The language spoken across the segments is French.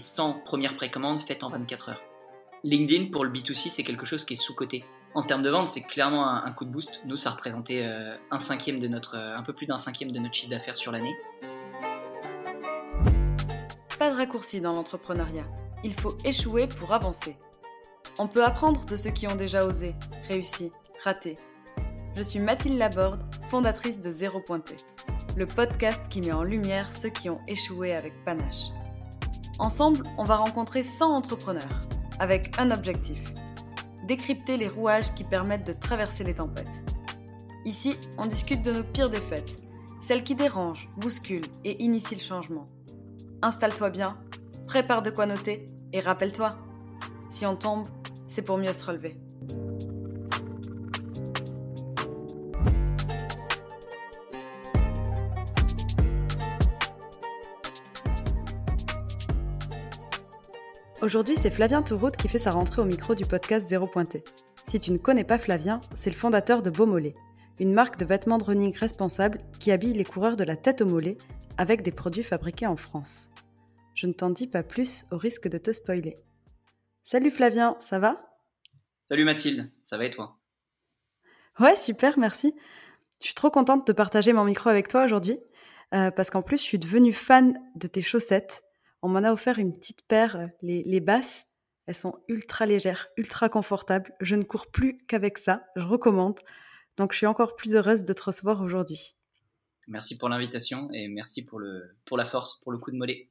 100 premières précommandes faites en 24 heures. LinkedIn pour le B2C, c'est quelque chose qui est sous-coté. En termes de vente, c'est clairement un, coup de boost. Nous, ça représentait euh, un cinquième de notre, euh, un peu plus d'un cinquième de notre chiffre d'affaires sur l'année. Pas de raccourci dans l'entrepreneuriat. Il faut échouer pour avancer. On peut apprendre de ceux qui ont déjà osé, réussi, raté. Je suis Mathilde Laborde, fondatrice de Zéro Pointé, le podcast qui met en lumière ceux qui ont échoué avec panache. Ensemble, on va rencontrer 100 entrepreneurs avec un objectif décrypter les rouages qui permettent de traverser les tempêtes. Ici, on discute de nos pires défaites, celles qui dérangent, bousculent et initient le changement. Installe-toi bien, prépare de quoi noter et rappelle-toi, si on tombe, c'est pour mieux se relever. Aujourd'hui, c'est Flavien Touroute qui fait sa rentrée au micro du podcast Zéro Pointé. Si tu ne connais pas Flavien, c'est le fondateur de Beaumolet, une marque de vêtements de running responsable qui habille les coureurs de la tête au mollet avec des produits fabriqués en France. Je ne t'en dis pas plus au risque de te spoiler. Salut Flavien, ça va? Salut Mathilde, ça va et toi? Ouais, super, merci. Je suis trop contente de partager mon micro avec toi aujourd'hui, euh, parce qu'en plus, je suis devenue fan de tes chaussettes on m'en a offert une petite paire, euh, les, basses. Elles sont ultra légères, ultra confortables. Je ne cours plus qu'avec ça. Je recommande. Donc, je suis encore plus heureuse de te recevoir aujourd'hui. Merci pour l'invitation et merci pour, le, pour la force, pour le coup de mollet.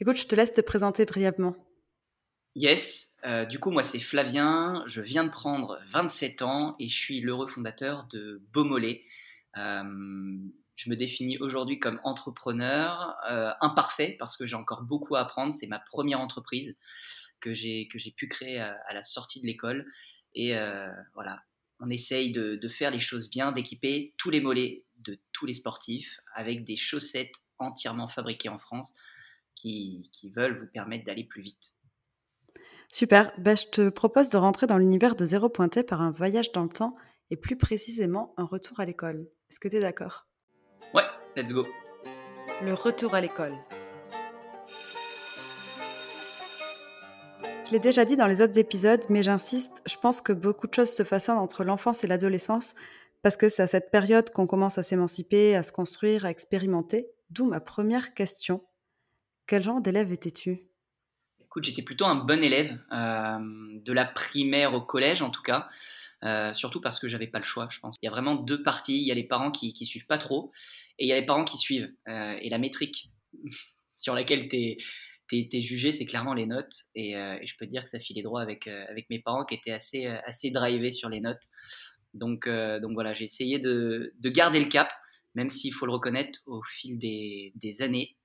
Écoute, je te laisse te présenter brièvement. Yes, euh, du coup, moi c'est Flavien, je viens de prendre 27 ans et je suis l'heureux fondateur de Beaumolet. Euh, je me définis aujourd'hui comme entrepreneur euh, imparfait parce que j'ai encore beaucoup à apprendre. C'est ma première entreprise que j'ai que j'ai pu créer à, la sortie de l'école et euh, voilà, on essaye de, faire les choses bien, d'équiper tous les mollets de tous les sportifs avec des chaussettes entièrement fabriquées en France qui, qui veulent vous permettre d'aller plus vite. Super, ben, je te propose de rentrer dans l'univers de Zéro Pointé par un voyage dans le temps et plus précisément un retour à l'école. Est-ce que tu es d'accord? Ouais, let's go. Le retour à l'école. Je l'ai déjà dit dans les autres épisodes, mais j'insiste, je pense que beaucoup de choses se façonnent entre l'enfance et l'adolescence, parce que c'est à cette période qu'on commence à s'émanciper, à se construire, à expérimenter. D'où ma première question. Quel genre d'élève étais-tu? Écoute, j'étais plutôt un bon élève, euh, de la primaire au collège en tout cas. Euh, surtout parce que j'avais pas le choix, je pense. Il y a vraiment deux parties. Il y a les parents qui, qui suivent pas trop, et il y a les parents qui suivent. Euh, et la métrique sur laquelle tu es, jugé, c'est clairement les notes. Euh, et, je peux te dire que ça filait droit avec, mes parents qui étaient assez, assez drivés sur les notes. Donc, voilà, j'ai essayé de, de, garder le cap, même s'il faut le reconnaître, au fil des années,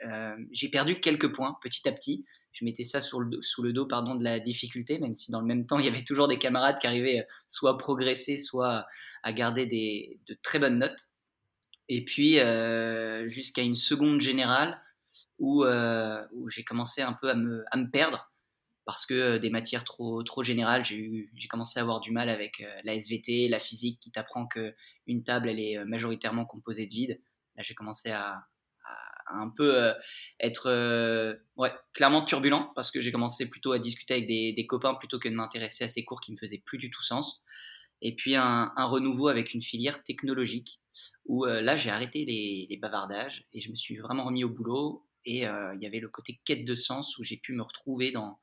j'ai perdu quelques points petit à petit je mettais ça sous le, dos de la difficulté, même si dans le même temps, il y avait toujours des camarades qui arrivaient euh, soit à progresser, soit à garder de très bonnes notes. Et puis, euh, jusqu'à une seconde générale où, euh, où j'ai commencé un peu à me, perdre parce que des matières trop, trop générales, j'ai commencé à avoir du mal avec la SVT, la physique qui t'apprend qu'une table, elle est majoritairement composée de vide. Là, j'ai commencé à, un peu euh, être euh, ouais, clairement turbulent parce que j'ai commencé plutôt à discuter avec des, copains plutôt que de m'intéresser à ces cours qui me faisaient plus du tout sens. Et puis un, renouveau avec une filière technologique où euh, là j'ai arrêté les, bavardages et je me suis vraiment remis au boulot et il y avait le côté quête de sens où j'ai pu me retrouver dans,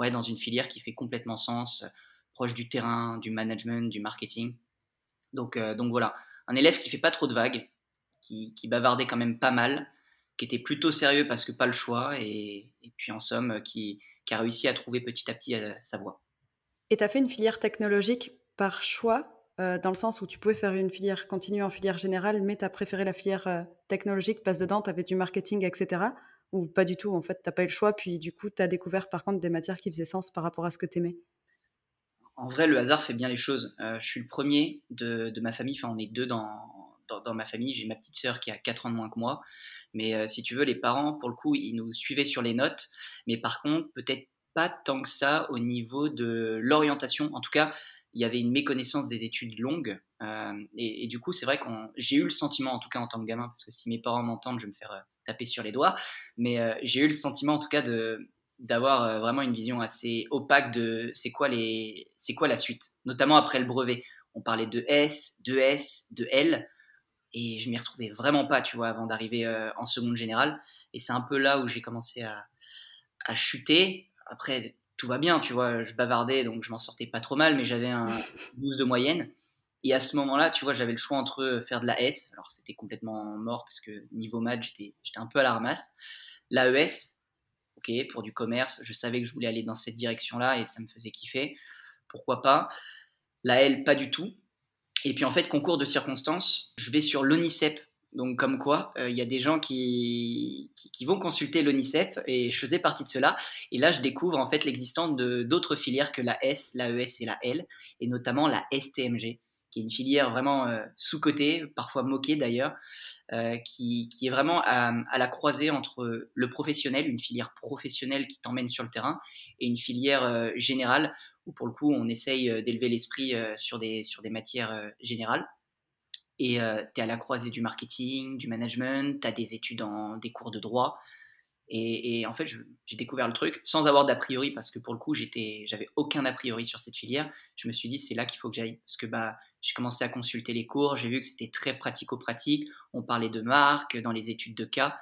ouais, dans une filière qui fait complètement sens, proche du terrain, du management, du marketing. Donc, donc voilà, un élève qui fait pas trop de vagues, qui bavardait quand même pas mal, qui était plutôt sérieux parce que pas le choix, et, puis en somme, qui, a réussi à trouver petit à petit euh, sa voie. Et tu as fait une filière technologique par choix, euh, dans le sens où tu pouvais faire une filière continue en filière générale, mais tu as préféré la filière euh, technologique parce dedans, tu avais du marketing, etc. Ou pas du tout, en fait, tu n'as pas eu le choix, puis du coup, tu as découvert par contre des matières qui faisaient sens par rapport à ce que tu aimais En vrai, le hasard fait bien les choses. je suis le premier de, de ma famille, enfin on est deux dans, dans, ma famille, j'ai ma petite sœur qui a 4 ans de moins que moi. Mais euh, si tu veux, les parents, pour le coup, ils nous suivaient sur les notes. Mais par contre, peut-être pas tant que ça au niveau de l'orientation. En tout cas, il y avait une méconnaissance des études longues. Euh, et, du coup, c'est vrai que j'ai eu le sentiment, en tout cas en tant que gamin, parce que si mes parents m'entendent, je vais me faire euh, taper sur les doigts, mais j'ai eu le sentiment, en tout cas, de d'avoir vraiment une vision assez opaque de c'est quoi c'est quoi la suite notamment après le brevet on parlait de S de S de L et je m'y retrouvais vraiment pas tu vois avant d'arriver en seconde générale et c'est un peu là où j'ai commencé à, à chuter après tout va bien, tu vois, je bavardais, donc je m'en sortais pas trop mal, mais j'avais un 12 de moyenne. Et à ce moment-là, tu vois, j'avais le choix entre faire de la S, alors c'était complètement mort parce que niveau maths, j'étais, j'étais un peu à la ramasse. L'AES, ok, pour du commerce, je savais que je voulais aller dans cette direction-là et ça me faisait kiffer. Pourquoi pas? La L, pas du tout. Et puis en fait, concours de circonstances, je vais sur l'ONICEP donc, comme quoi, euh, il y a des gens qui, qui, vont consulter l'ONICEP et je faisais partie de cela. Et là, je découvre en fait l'existence d'autres filières que la S, la ES et la L, et notamment la STMG, qui est une filière vraiment euh, sous-cotée, parfois moquée d'ailleurs, euh, qui, qui, est vraiment à, la croisée entre le professionnel, une filière professionnelle qui t'emmène sur le terrain, et une filière générale où pour le coup on essaye d'élever l'esprit sur, des, sur des matières générales. Et euh, tu es à la croisée du marketing, du management, tu as des études en des cours de droit. Et, en fait, j'ai découvert le truc sans avoir d'a priori, parce que pour le coup, j'avais aucun a priori sur cette filière. Je me suis dit, c'est là qu'il faut que j'aille. Parce que bah, j'ai commencé à consulter les cours, j'ai vu que c'était très pratico-pratique. On parlait de marque dans les études de cas.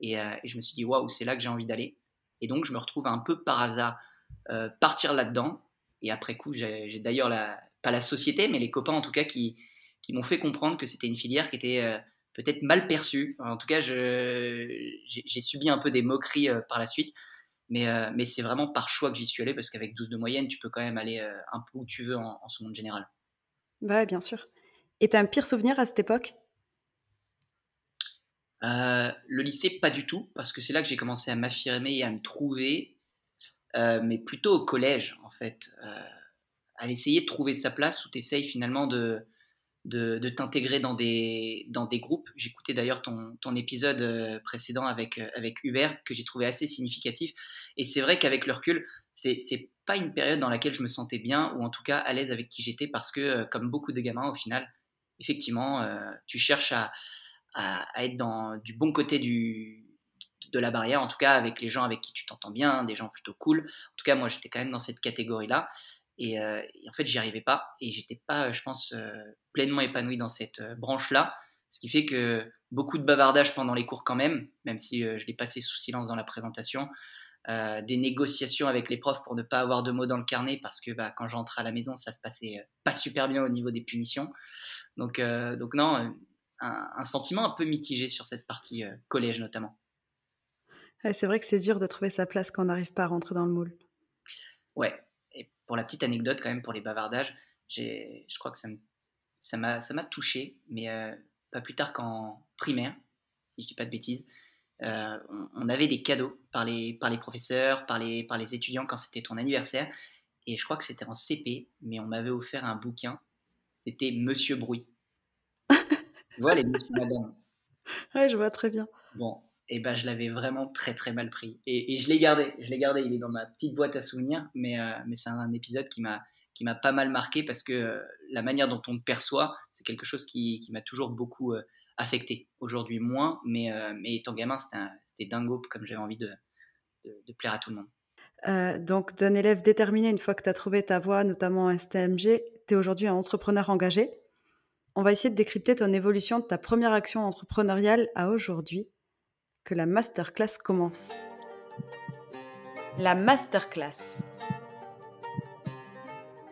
Et, euh, je me suis dit, waouh, c'est là que j'ai envie d'aller. Et donc, je me retrouve un peu par hasard euh, partir là-dedans. Et après coup, j'ai d'ailleurs, pas la société, mais les copains en tout cas qui, qui m'ont fait comprendre que c'était une filière qui était euh, peut-être mal perçue. En tout cas, j'ai subi un peu des moqueries euh, par la suite. Mais, euh, mais c'est vraiment par choix que j'y suis allé parce qu'avec 12 de moyenne, tu peux quand même aller un peu où tu veux en, en monde général. Bah bien sûr. Et tu as un pire souvenir à cette époque? Le lycée, pas du tout, parce que c'est là que j'ai commencé à m'affirmer et à me trouver, mais plutôt au collège, en fait. à essayer de trouver sa place où tu essayes finalement de, de, t'intégrer dans des, dans des groupes. J'écoutais d'ailleurs ton, ton, épisode euh, précédent avec, euh, avec Hubert que j'ai trouvé assez significatif. Et c'est vrai qu'avec le recul, c'est, c'est pas une période dans laquelle je me sentais bien ou en tout cas à l'aise avec qui j'étais parce que, euh, comme beaucoup de gamins, au final, effectivement, tu cherches à, à, être dans, du bon côté du, de la barrière, en tout cas avec les gens avec qui tu t'entends bien, des gens plutôt cool. En tout cas, moi, j'étais quand même dans cette catégorie-là. Euh, et, en fait, j'y arrivais pas et j'étais pas, je pense, euh, pleinement épanoui dans cette euh, branche-là. Ce qui fait que beaucoup de bavardage pendant les cours quand même, même si je l'ai passé sous silence dans la présentation. des négociations avec les profs pour ne pas avoir de mots dans le carnet parce que bah, quand j'entrais à la maison, ça se passait pas super bien au niveau des punitions. Donc, donc non, un, sentiment un peu mitigé sur cette partie collège notamment. C'est vrai que c'est dur de trouver sa place quand on n'arrive pas à rentrer dans le moule. Ouais, pour la petite anecdote, quand même, pour les bavardages, je crois que ça m'a ça touché, mais euh, pas plus tard qu'en primaire, si je dis pas de bêtises. Euh, on, avait des cadeaux par les, par les professeurs, par les, par les étudiants quand c'était ton anniversaire. Et je crois que c'était en CP, mais on m'avait offert un bouquin. C'était Monsieur Bruit. tu vois, les Monsieur Madame. Ouais, je vois très bien. Bon, et ben je l'avais vraiment très très mal pris. Et, je l'ai gardé, je l'ai gardé, il est dans ma petite boîte à souvenirs, mais, euh, c'est un, épisode qui m'a qui m'a pas mal marqué parce que euh, la manière dont on te perçoit, c'est quelque chose qui, qui m'a toujours beaucoup euh, affecté. Aujourd'hui moins, mais, mais étant gamin, c'était dingo comme j'avais envie de, de, plaire à tout le monde. donc, d'un élève déterminé, une fois que tu as trouvé ta voie, notamment en STMG, tu es aujourd'hui un entrepreneur engagé. On va essayer de décrypter ton évolution de ta première action entrepreneuriale à aujourd'hui que la masterclass commence. La masterclass.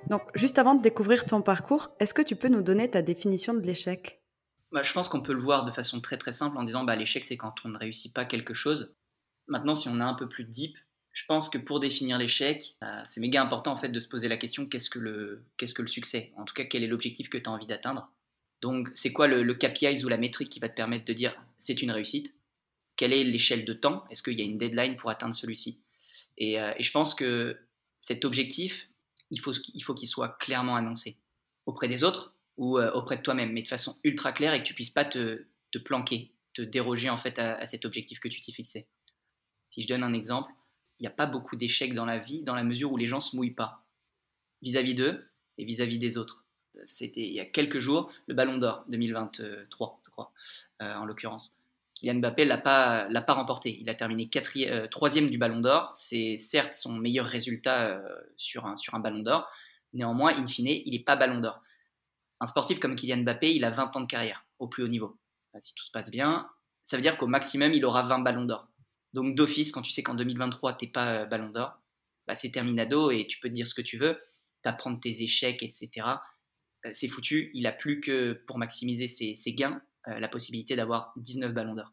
Donc, juste avant de découvrir ton parcours, est-ce que tu peux nous donner ta définition de l'échec? Bah, Je pense qu'on peut le voir de façon très très simple en disant bah, l'échec, c'est quand on ne réussit pas quelque chose. Maintenant, si on a un peu plus deep, je pense que pour définir l'échec, euh, c'est méga important en fait de se poser la question qu'est-ce que le, qu'est-ce que le succès? En tout cas, quel est l'objectif que tu as envie d'atteindre? Donc, c'est quoi le, le KPI ou la métrique qui va te permettre de dire c'est une réussite? Quelle est l'échelle de temps? Est-ce qu'il y a une deadline pour atteindre celui-ci? Euh, et, je pense que cet objectif, il faut qu'il faut qu'il soit clairement annoncé auprès des autres ou euh, auprès de toi-même, mais de façon ultra claire et que tu puisses pas te, planquer, te déroger en fait à, cet objectif que tu t'es fixé. Si je donne un exemple, il n'y a pas beaucoup d'échecs dans la vie dans la mesure où les gens se mouillent pas vis-à-vis d'eux et vis-à-vis des autres. C'était il y a quelques jours le Ballon d'Or 2023, je crois, euh, en l'occurrence. Kylian Mbappé l'a pas l'a pas remporté. Il a terminé euh, troisième du Ballon d'Or. C'est certes son meilleur résultat euh, sur un Ballon d'Or. Néanmoins, in fine, il n'est pas Ballon d'Or. Un sportif comme Kylian Mbappé, il a 20 ans de carrière au plus haut niveau. Si tout se passe bien, ça veut dire qu'au maximum, il aura 20 ballons d'or. Donc d'office, quand tu sais qu'en 2023, tu n'es pas euh, ballon d'or, bah, c'est terminado et tu peux te dire ce que tu veux, t'apprendre tes échecs, etc. C'est foutu. Il a plus que, pour maximiser ses, gains, la possibilité d'avoir 19 ballons d'or.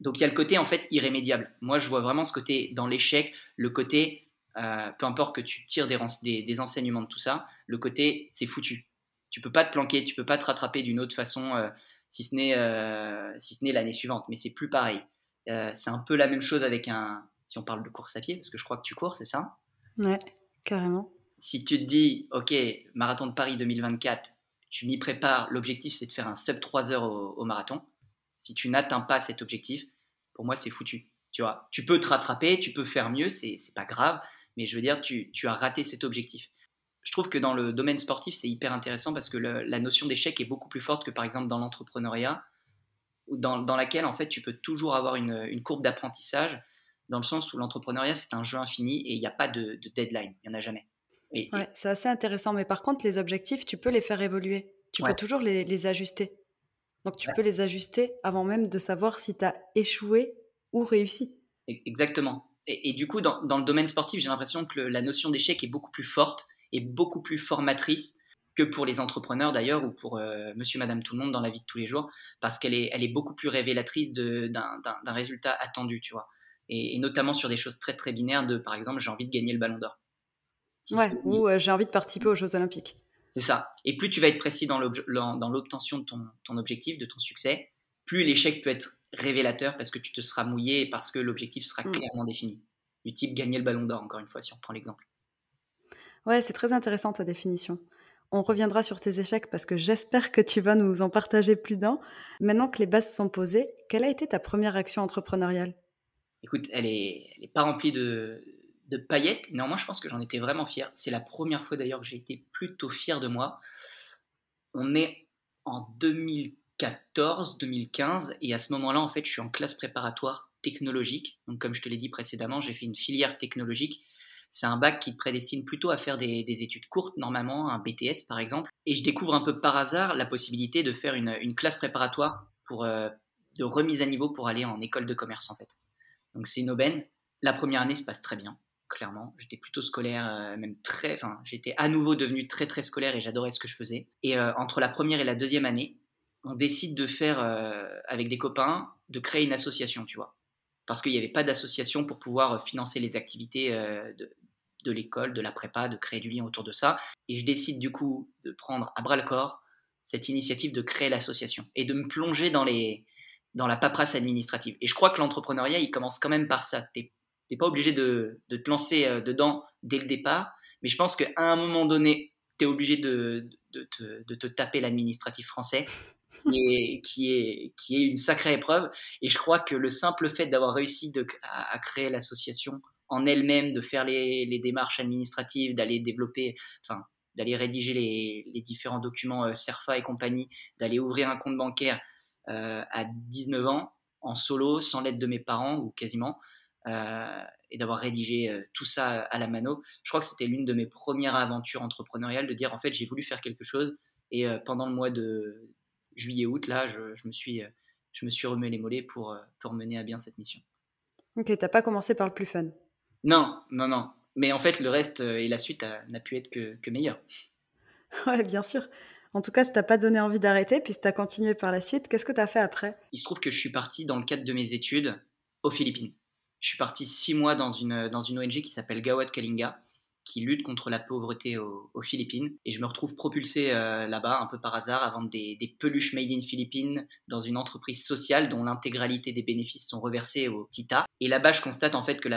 Donc il y a le côté en fait irrémédiable. Moi, je vois vraiment ce côté dans l'échec, le côté, peu importe que tu tires des, des, enseignements de tout ça, le côté c'est foutu. Tu peux pas te planquer, tu peux pas te rattraper d'une autre façon, si ce n'est si ce n'est l'année suivante. Mais c'est plus pareil. Euh, c'est un peu la même chose avec un. Si on parle de course à pied, parce que je crois que tu cours, c'est ça? Ouais, carrément. Si tu te dis, OK, marathon de Paris 2024, je m'y prépare, l'objectif c'est de faire un sub 3 heures au, marathon. Si tu n'atteins pas cet objectif, pour moi c'est foutu. Tu vois, tu peux te rattraper, tu peux faire mieux, c'est pas grave, mais je veux dire, tu, as raté cet objectif. Je trouve que dans le domaine sportif, c'est hyper intéressant parce que la notion d'échec est beaucoup plus forte que par exemple dans l'entrepreneuriat dans, laquelle en fait tu peux toujours avoir une, courbe d'apprentissage, dans le sens où l'entrepreneuriat c'est un jeu infini et il n'y a pas de, deadline, il n'y en a jamais. Ouais, c'est assez intéressant, mais par contre les objectifs, tu peux les faire évoluer, tu peux toujours les, ajuster. Donc tu peux les ajuster avant même de savoir si tu as échoué ou réussi. E, exactement. Et, du coup, dans, dans, le domaine sportif, j'ai l'impression que la notion d'échec est beaucoup plus forte et beaucoup plus formatrice que pour les entrepreneurs d'ailleurs ou pour euh, monsieur, madame, tout le monde dans la vie de tous les jours, parce qu'elle est, elle est beaucoup plus révélatrice d'un résultat attendu, tu vois. Et, notamment sur des choses très très binaires de, par exemple, j'ai envie de gagner le ballon d'or. Ouais, ou euh, j'ai envie de participer aux Jeux Olympiques. C'est ça. Et plus tu vas être précis dans l'obtention de ton, ton, objectif, de ton succès, plus l'échec peut être révélateur parce que tu te seras mouillé et parce que l'objectif sera mm. clairement défini. Du type gagner le ballon d'or, encore une fois, si on prend l'exemple. Ouais, c'est très intéressant ta définition. On reviendra sur tes échecs parce que j'espère que tu vas nous en partager plus d'un. Maintenant que les bases sont posées, quelle a été ta première action entrepreneuriale? Écoute, elle n'est est pas remplie de, paillettes. Néanmoins, je pense que j'en étais vraiment fier. C'est la première fois d'ailleurs que j'ai été plutôt fier de moi. On est en 2014, 2015, et à ce moment-là, en fait, je suis en classe préparatoire technologique. Donc, comme je te l'ai dit précédemment, j'ai fait une filière technologique c'est un bac qui prédestine plutôt à faire des, études courtes, normalement, un BTS par exemple. Et je découvre un peu par hasard la possibilité de faire une, classe préparatoire pour, euh, de remise à niveau pour aller en école de commerce en fait. Donc c'est une aubaine. La première année se passe très bien, clairement. J'étais plutôt scolaire, euh, même très. Enfin, j'étais à nouveau devenu très très scolaire et j'adorais ce que je faisais. Et euh, entre la première et la deuxième année, on décide de faire, avec des copains, de créer une association, tu vois parce qu'il n'y avait pas d'association pour pouvoir financer les activités de, l'école, de la prépa, de créer du lien autour de ça. Et je décide du coup de prendre à bras le corps cette initiative de créer l'association et de me plonger dans, les, dans la paperasse administrative. Et je crois que l'entrepreneuriat, il commence quand même par ça. N'es pas obligé de, te lancer euh, dedans dès le départ, mais je pense qu'à un moment donné, tu es obligé de, de, te, taper l'administratif français. Qui est, qui, est, qui est une sacrée épreuve. Et je crois que le simple fait d'avoir réussi à créer l'association en elle-même de faire les, démarches administratives, d'aller développer, enfin, d'aller rédiger les, différents documents euh, CERFA et compagnie, d'aller ouvrir un compte bancaire euh, à 19 ans, en solo, sans l'aide de mes parents, ou quasiment, et d'avoir rédigé tout ça à la mano. Je crois que c'était l'une de mes premières aventures entrepreneuriales, de dire, en fait, j'ai voulu faire quelque chose, et pendant le mois de juillet-août, là, je, me suis, je me suis remué les mollets pour, pour mener à bien cette mission. Ok, t'as pas commencé par le plus fun non, non, non. Mais en fait, le reste euh, et la suite n'a pu être que, meilleur. Ouais, bien sûr. En tout cas, ça t'a pas donné envie d'arrêter, puis tu as continué par la suite. Qu'est-ce que tu as fait après? Il se trouve que je suis parti dans le cadre de mes études aux Philippines. Je suis parti six mois dans une, dans une ONG qui s'appelle Gawat Kalinga, qui lutte contre la pauvreté aux, Philippines. Et je me retrouve propulsé euh, là-bas, un peu par hasard, à vendre des, peluches made in Philippines dans une entreprise sociale dont l'intégralité des bénéfices sont reversés au TITA. Et là-bas, je constate en fait que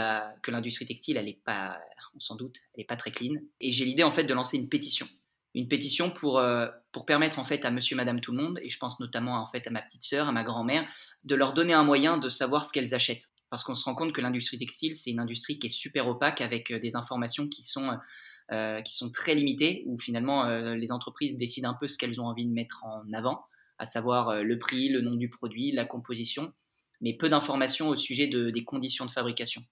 l'industrie textile, elle est pas, on s'en doute, elle est pas très clean. Et j'ai l'idée en fait de lancer une pétition. Une pétition pour, euh, pour permettre en fait à monsieur, madame, tout le monde, et je pense notamment en fait à ma petite sœur, à ma grand-mère, de leur donner un moyen de savoir ce qu'elles achètent parce qu'on se rend compte que l'industrie textile, c'est une industrie qui est super opaque avec des informations qui sont, qui sont très limitées, où finalement les entreprises décident un peu ce qu'elles ont envie de mettre en avant, à savoir le prix, le nom du produit, la composition, mais peu d'informations au sujet de, des conditions de fabrication.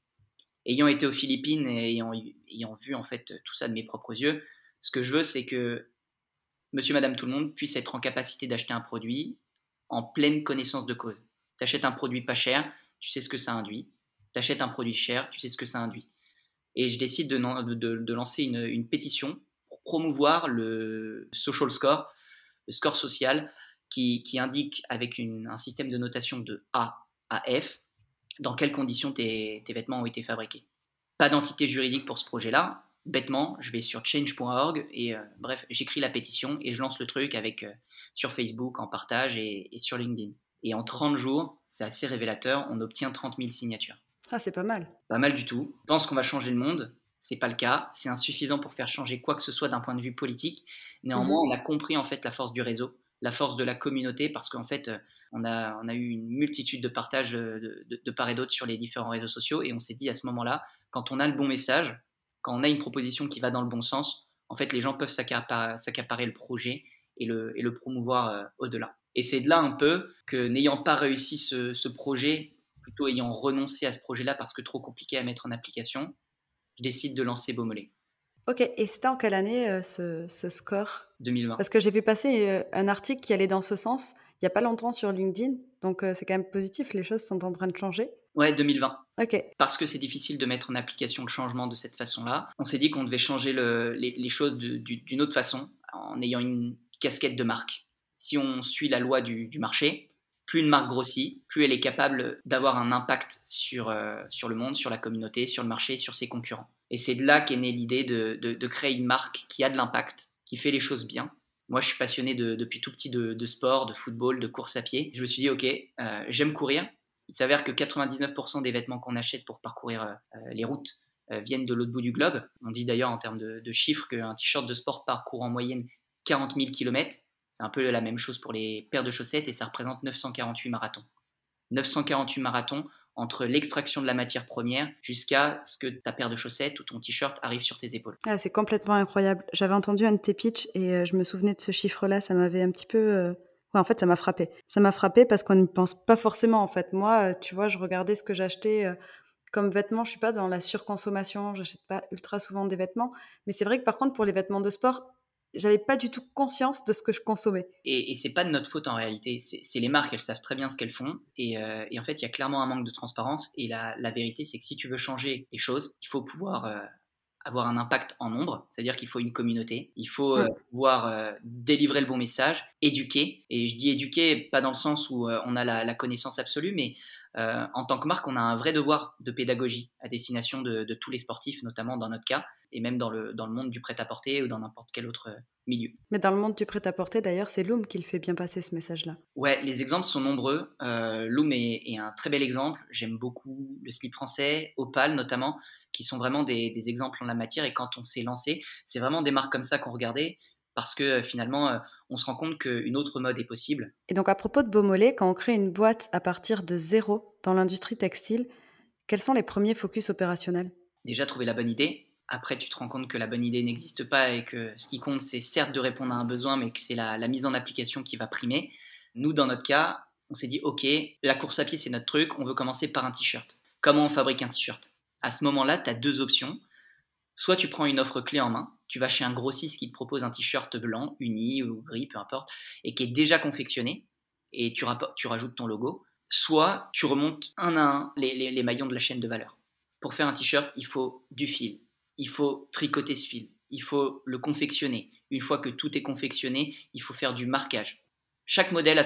Ayant été aux Philippines et ayant, ayant vu en fait tout ça de mes propres yeux, ce que je veux, c'est que monsieur, madame, tout le monde puisse être en capacité d'acheter un produit en pleine connaissance de cause. Tu achètes un produit pas cher, tu sais ce que ça induit. Tu achètes un produit cher, tu sais ce que ça induit. Et je décide de, lancer une, pétition pour promouvoir le social score, le score social, qui, indique avec un système de notation de A à F dans quelles conditions tes, tes vêtements ont été fabriqués. Pas d'entité juridique pour ce projet-là, bêtement, je vais sur change.org et euh, bref, j'écris la pétition et je lance le truc avec euh, sur Facebook en partage et, sur LinkedIn. Et en 30 jours, c'est assez révélateur, on obtient 30 000 signatures. Ah, c'est pas mal. Pas mal du tout. Je pense qu'on va changer le monde. C'est pas le cas. C'est insuffisant pour faire changer quoi que ce soit d'un point de vue politique. Néanmoins, mhm. on a compris en fait la force du réseau, la force de la communauté, parce qu'en fait, euh, on a, on a eu une multitude de partages de, de part et d'autre sur les différents réseaux sociaux et on s'est dit à ce moment-là, quand on a le bon message, quand on a une proposition qui va dans le bon sens, en fait, les gens peuvent s'accaparer le projet et le, et le promouvoir euh, au-delà. Et c'est de là un peu que n'ayant pas réussi ce, projet, plutôt ayant renoncé à ce projet-là parce que trop compliqué à mettre en application, je décide de lancer Beaumolet. Ok, et c'était en quelle année euh, ce, score? 2020. Parce que j'ai vu passer euh, un article qui allait dans ce sens il n'y a pas longtemps sur LinkedIn, donc c'est quand même positif, les choses sont en train de changer. Ouais, 2020. Ok. Parce que c'est difficile de mettre en application le changement de cette façon-là. On s'est dit qu'on devait changer les, choses d'une autre façon, en ayant une casquette de marque. Si on suit la loi du, marché, plus une marque grossit, plus elle est capable d'avoir un impact sur, euh, sur le monde, sur la communauté, sur le marché, sur ses concurrents. Et c'est de là qu'est née l'idée de, créer une marque qui a de l'impact, qui fait les choses bien. Moi, je suis passionné depuis tout petit de, sport, de football, de course à pied. Je me suis dit, OK, euh, j'aime courir, il s'avère que 99% des vêtements qu'on achète pour parcourir euh, les routes viennent de l'autre bout du globe. On dit d'ailleurs en termes de, chiffres qu'un t-shirt de sport parcourt en moyenne 40 000 km. C'est un peu la même chose pour les paires de chaussettes et ça représente 948 marathons. 948 marathons entre l'extraction de la matière première jusqu'à ce que ta paire de chaussettes ou ton t-shirt arrive sur tes épaules. Ah, c'est complètement incroyable. J'avais entendu un de tes pitchs et je me souvenais de ce chiffre-là. Ça m'avait un petit peu en fait, ça m'a frappé. Ça m'a frappé parce qu'on n'y pense pas forcément. En fait, moi, euh, tu vois, je regardais ce que j'achetais euh, comme vêtements. Je suis pas dans la surconsommation. J'achète pas ultra souvent des vêtements. Mais c'est vrai que par contre, pour les vêtements de sport, j'avais pas du tout conscience de ce que je consommais. Et, et c'est pas de notre faute en réalité. C'est les marques, elles savent très bien ce qu'elles font. Et, euh, en fait, il y a clairement un manque de transparence. Et la, vérité, c'est que si tu veux changer les choses, il faut pouvoir avoir un impact en nombre, c'est-à-dire qu'il faut une communauté, il faut euh, pouvoir euh, délivrer le bon message, éduquer, et je dis éduquer pas dans le sens où euh, on a la, connaissance absolue, mais en tant que marque, on a un vrai devoir de pédagogie à destination de, tous les sportifs, notamment dans notre cas, et même dans le, dans le monde du prêt-à-porter ou dans n'importe quel autre milieu. Mais dans le monde du prêt-à-porter, d'ailleurs, c'est Loom qui le fait bien passer ce message-là. Ouais, les exemples sont nombreux. Loom est, est, un très bel exemple. J'aime beaucoup le slip français, Opal notamment qui sont vraiment des, exemples en la matière. Et quand on s'est lancé, c'est vraiment des marques comme ça qu'on regardait parce que euh, finalement, euh, on se rend compte qu'une autre mode est possible. Et donc, à propos de Beaumolet, quand on crée une boîte à partir de zéro dans l'industrie textile, quels sont les premiers focus opérationnels? Déjà, trouver la bonne idée. Après, tu te rends compte que la bonne idée n'existe pas et que ce qui compte, c'est certes de répondre à un besoin, mais que c'est la, la mise en application qui va primer. Nous, dans notre cas, on s'est dit, OK, la course à pied, c'est notre truc, on veut commencer par un t-shirt. Comment on fabrique un t-shirt? À ce moment-là, tu as deux options. Soit tu prends une offre clé en main, tu vas chez un grossiste qui te propose un t-shirt blanc, uni ou gris, peu importe, et qui est déjà confectionné, et tu, rajoutes ton logo. Soit tu remontes un à un les, maillons de la chaîne de valeur. Pour faire un t-shirt, il faut du fil, il faut tricoter ce fil, il faut le confectionner. Une fois que tout est confectionné, il faut faire du marquage chaque modèle a,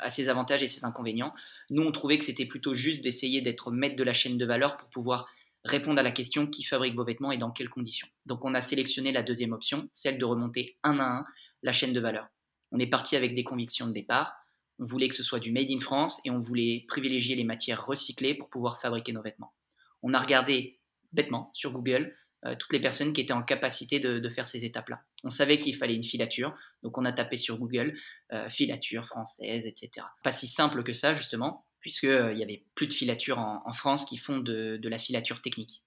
a ses avantages et ses inconvénients. Nous, on trouvait que c'était plutôt juste d'essayer d'être maître de la chaîne de valeur pour pouvoir répondre à la question qui fabrique vos vêtements et dans quelles conditions. Donc, on a sélectionné la deuxième option, celle de remonter un à un la chaîne de valeur. On est parti avec des convictions de départ. On voulait que ce soit du made in France et on voulait privilégier les matières recyclées pour pouvoir fabriquer nos vêtements. On a regardé bêtement sur Google euh, toutes les personnes qui étaient en capacité de, faire ces étapes-là. On savait qu'il fallait une filature, donc on a tapé sur Google euh, filature française, etc. Pas si simple que ça, justement. Puisqu'il n'y avait plus de filature en, France qui font de, la filature technique.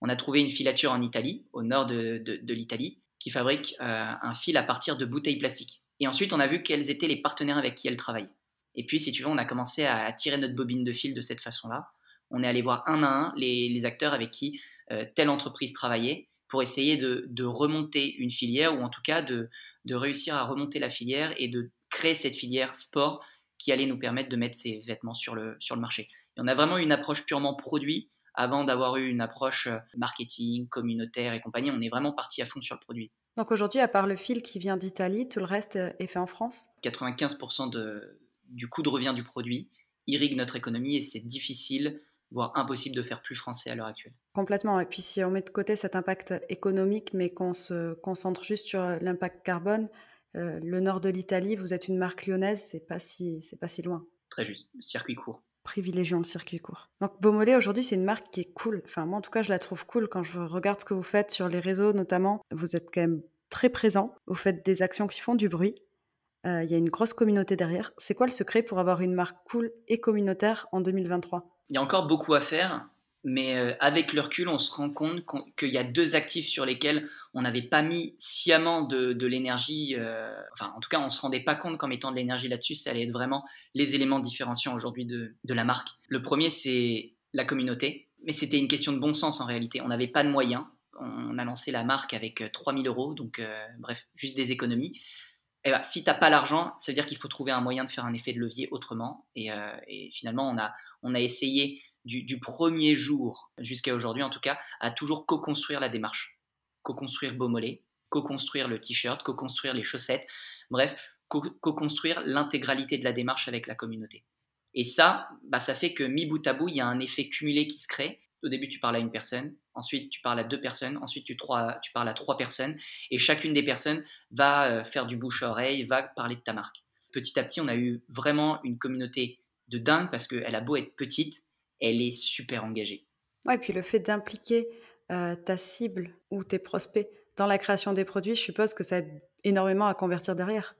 On a trouvé une filature en Italie, au nord de, l'Italie, qui fabrique un fil à partir de bouteilles plastiques. Et ensuite, on a vu quels étaient les partenaires avec qui elle travaille. Et puis, si tu veux, on a commencé à tirer notre bobine de fil de cette façon-là. On est allé voir un à un les, acteurs avec qui euh, telle entreprise travaillait pour essayer de, remonter une filière ou en tout cas de, réussir à remonter la filière et de créer cette filière sport qui allait nous permettre de mettre ces vêtements sur le, sur le marché. Et on a vraiment une approche purement produit avant d'avoir eu une approche euh, marketing, communautaire et compagnie. On est vraiment parti à fond sur le produit. Donc aujourd'hui, à part le fil qui vient d'Italie, tout le reste euh, est fait en France? 95% de, du coût de revient du produit irrigue notre économie et c'est difficile, voire impossible de faire plus français à l'heure actuelle. Complètement. Et puis si on met de côté cet impact économique, mais qu'on se concentre juste sur euh, l'impact carbone, euh, le nord de l'Italie, vous êtes une marque lyonnaise, c'est pas si c'est pas si loin. Très juste. Circuit court. Privilégions le circuit court. Donc Beaumolet aujourd'hui c'est une marque qui est cool. Enfin moi en tout cas je la trouve cool quand je regarde ce que vous faites sur les réseaux notamment. Vous êtes quand même très présent. Vous faites des actions qui font du bruit. Euh, il y a une grosse communauté derrière. C'est quoi le secret pour avoir une marque cool et communautaire en 2023 Il y a encore beaucoup à faire, mais euh, avec le recul, on se rend compte qu'il y a deux actifs sur lesquels on n'avait pas mis sciemment de, l'énergie. Euh, enfin, en tout cas, on ne se rendait pas compte qu'en mettant de l'énergie là-dessus, ça allait être vraiment les éléments différenciants aujourd'hui de, la marque. Le premier, c'est la communauté, mais c'était une question de bon sens en réalité. On n'avait pas de moyens. On a lancé la marque avec 3000 euros, donc bref, juste des économies eh ben, si tu n'as pas l'argent, ça veut dire qu'il faut trouver un moyen de faire un effet de levier autrement. Et, euh, finalement, on a, on a essayé du, premier jour jusqu'à aujourd'hui, en tout cas, à toujours co-construire la démarche. Co-construire Beaumolet, co-construire le t-shirt, co-construire les chaussettes, bref, co-construire l'intégralité de la démarche avec la communauté. Et ça, bah, ça fait que mi bout à bout, il y a un effet cumulé qui se crée. Au début, tu parles à une personne, ensuite tu parles à deux personnes, ensuite tu, tu parles à trois personnes, et chacune des personnes va euh, faire du bouche à oreille, va parler de ta marque. Petit à petit, on a eu vraiment une communauté de dingue parce qu'elle a beau être petite, elle est super engagée. Ouais, et puis le fait d'impliquer euh, ta cible ou tes prospects dans la création des produits, je suppose que ça aide énormément à convertir derrière.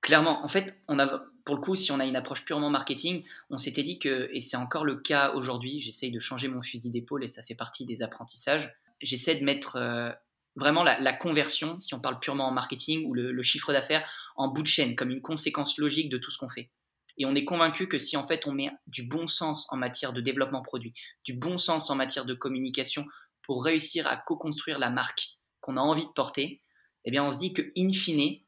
Clairement, en fait, on a, pour le coup, si on a une approche purement marketing, on s'était dit que, et c'est encore le cas aujourd'hui, j'essaye de changer mon fusil d'épaule et ça fait partie des apprentissages, j'essaie de mettre euh, vraiment la, conversion, si on parle purement en marketing, ou le, chiffre d'affaires en bout de chaîne, comme une conséquence logique de tout ce qu'on fait. Et on est convaincu que si en fait on met du bon sens en matière de développement produit, du bon sens en matière de communication pour réussir à co-construire la marque qu'on a envie de porter, eh bien on se dit que in fine,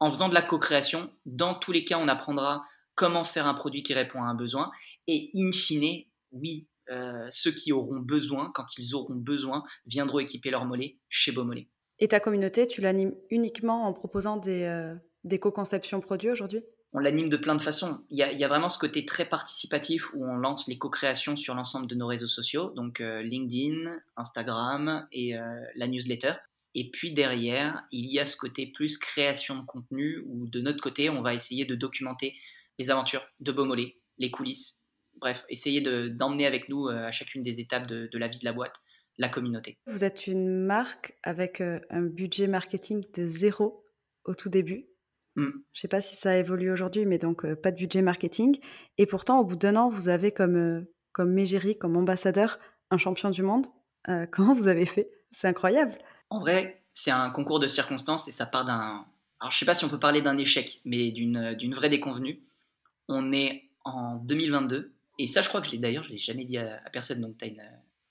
en faisant de la co-création, dans tous les cas, on apprendra comment faire un produit qui répond à un besoin. Et in fine, oui, euh, ceux qui auront besoin, quand ils auront besoin, viendront équiper leur mollet chez Beaumolet. Et ta communauté, tu l'animes uniquement en proposant des, euh, des co-conceptions produits aujourd'hui? On l'anime de plein de façons. Il y, a, vraiment ce côté très participatif où on lance les co-créations sur l'ensemble de nos réseaux sociaux, donc euh, LinkedIn, Instagram et la newsletter. Et puis derrière, il y a ce côté plus création de contenu où de notre côté, on va essayer de documenter les aventures de Beaumolet, les coulisses. Bref, essayer d'emmener avec nous euh, à chacune des étapes de, la vie de la boîte la communauté. Vous êtes une marque avec euh, un budget marketing de zéro au tout début. Hmm. Je ne sais pas si ça a évolué aujourd'hui, mais donc euh, pas de budget marketing. Et pourtant, au bout d'un an, vous avez comme, comme Mégérie, comme ambassadeur, un champion du monde. comment vous avez fait? C'est incroyable. En vrai, c'est un concours de circonstances et ça part d'un. Alors, je sais pas si on peut parler d'un échec, mais d'une vraie déconvenue. On est en 2022, et ça, je crois que je l'ai d'ailleurs, je l'ai jamais dit à, personne, donc tu as une,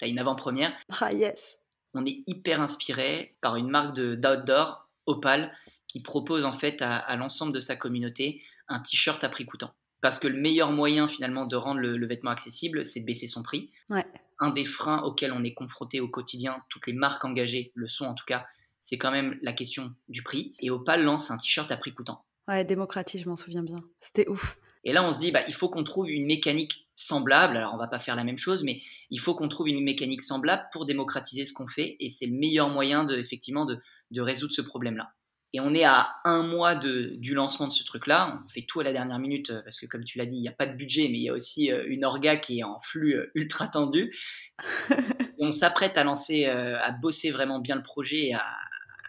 as une avant-première. Ah, yes On est hyper inspiré par une marque d'outdoor, Opal, qui propose en fait à, l'ensemble de sa communauté un t-shirt à prix coûtant. Parce que le meilleur moyen finalement de rendre le, le vêtement accessible, c'est de baisser son prix. Ouais un des freins auxquels on est confronté au quotidien, toutes les marques engagées le sont en tout cas, c'est quand même la question du prix. Et Opal lance un t-shirt à prix coûtant. Ouais, démocratique, je m'en souviens bien. C'était ouf. Et là, on se dit, bah, il faut qu'on trouve une mécanique semblable. Alors, on va pas faire la même chose, mais il faut qu'on trouve une mécanique semblable pour démocratiser ce qu'on fait. Et c'est le meilleur moyen de, effectivement, de résoudre ce problème-là. Et on est à un mois de, du lancement de ce truc-là. On fait tout à la dernière minute euh, parce que, comme tu l'as dit, il n'y a pas de budget, mais il y a aussi euh, une orga qui est en flux euh, ultra tendu. on s'apprête à lancer, à bosser vraiment bien le projet, à,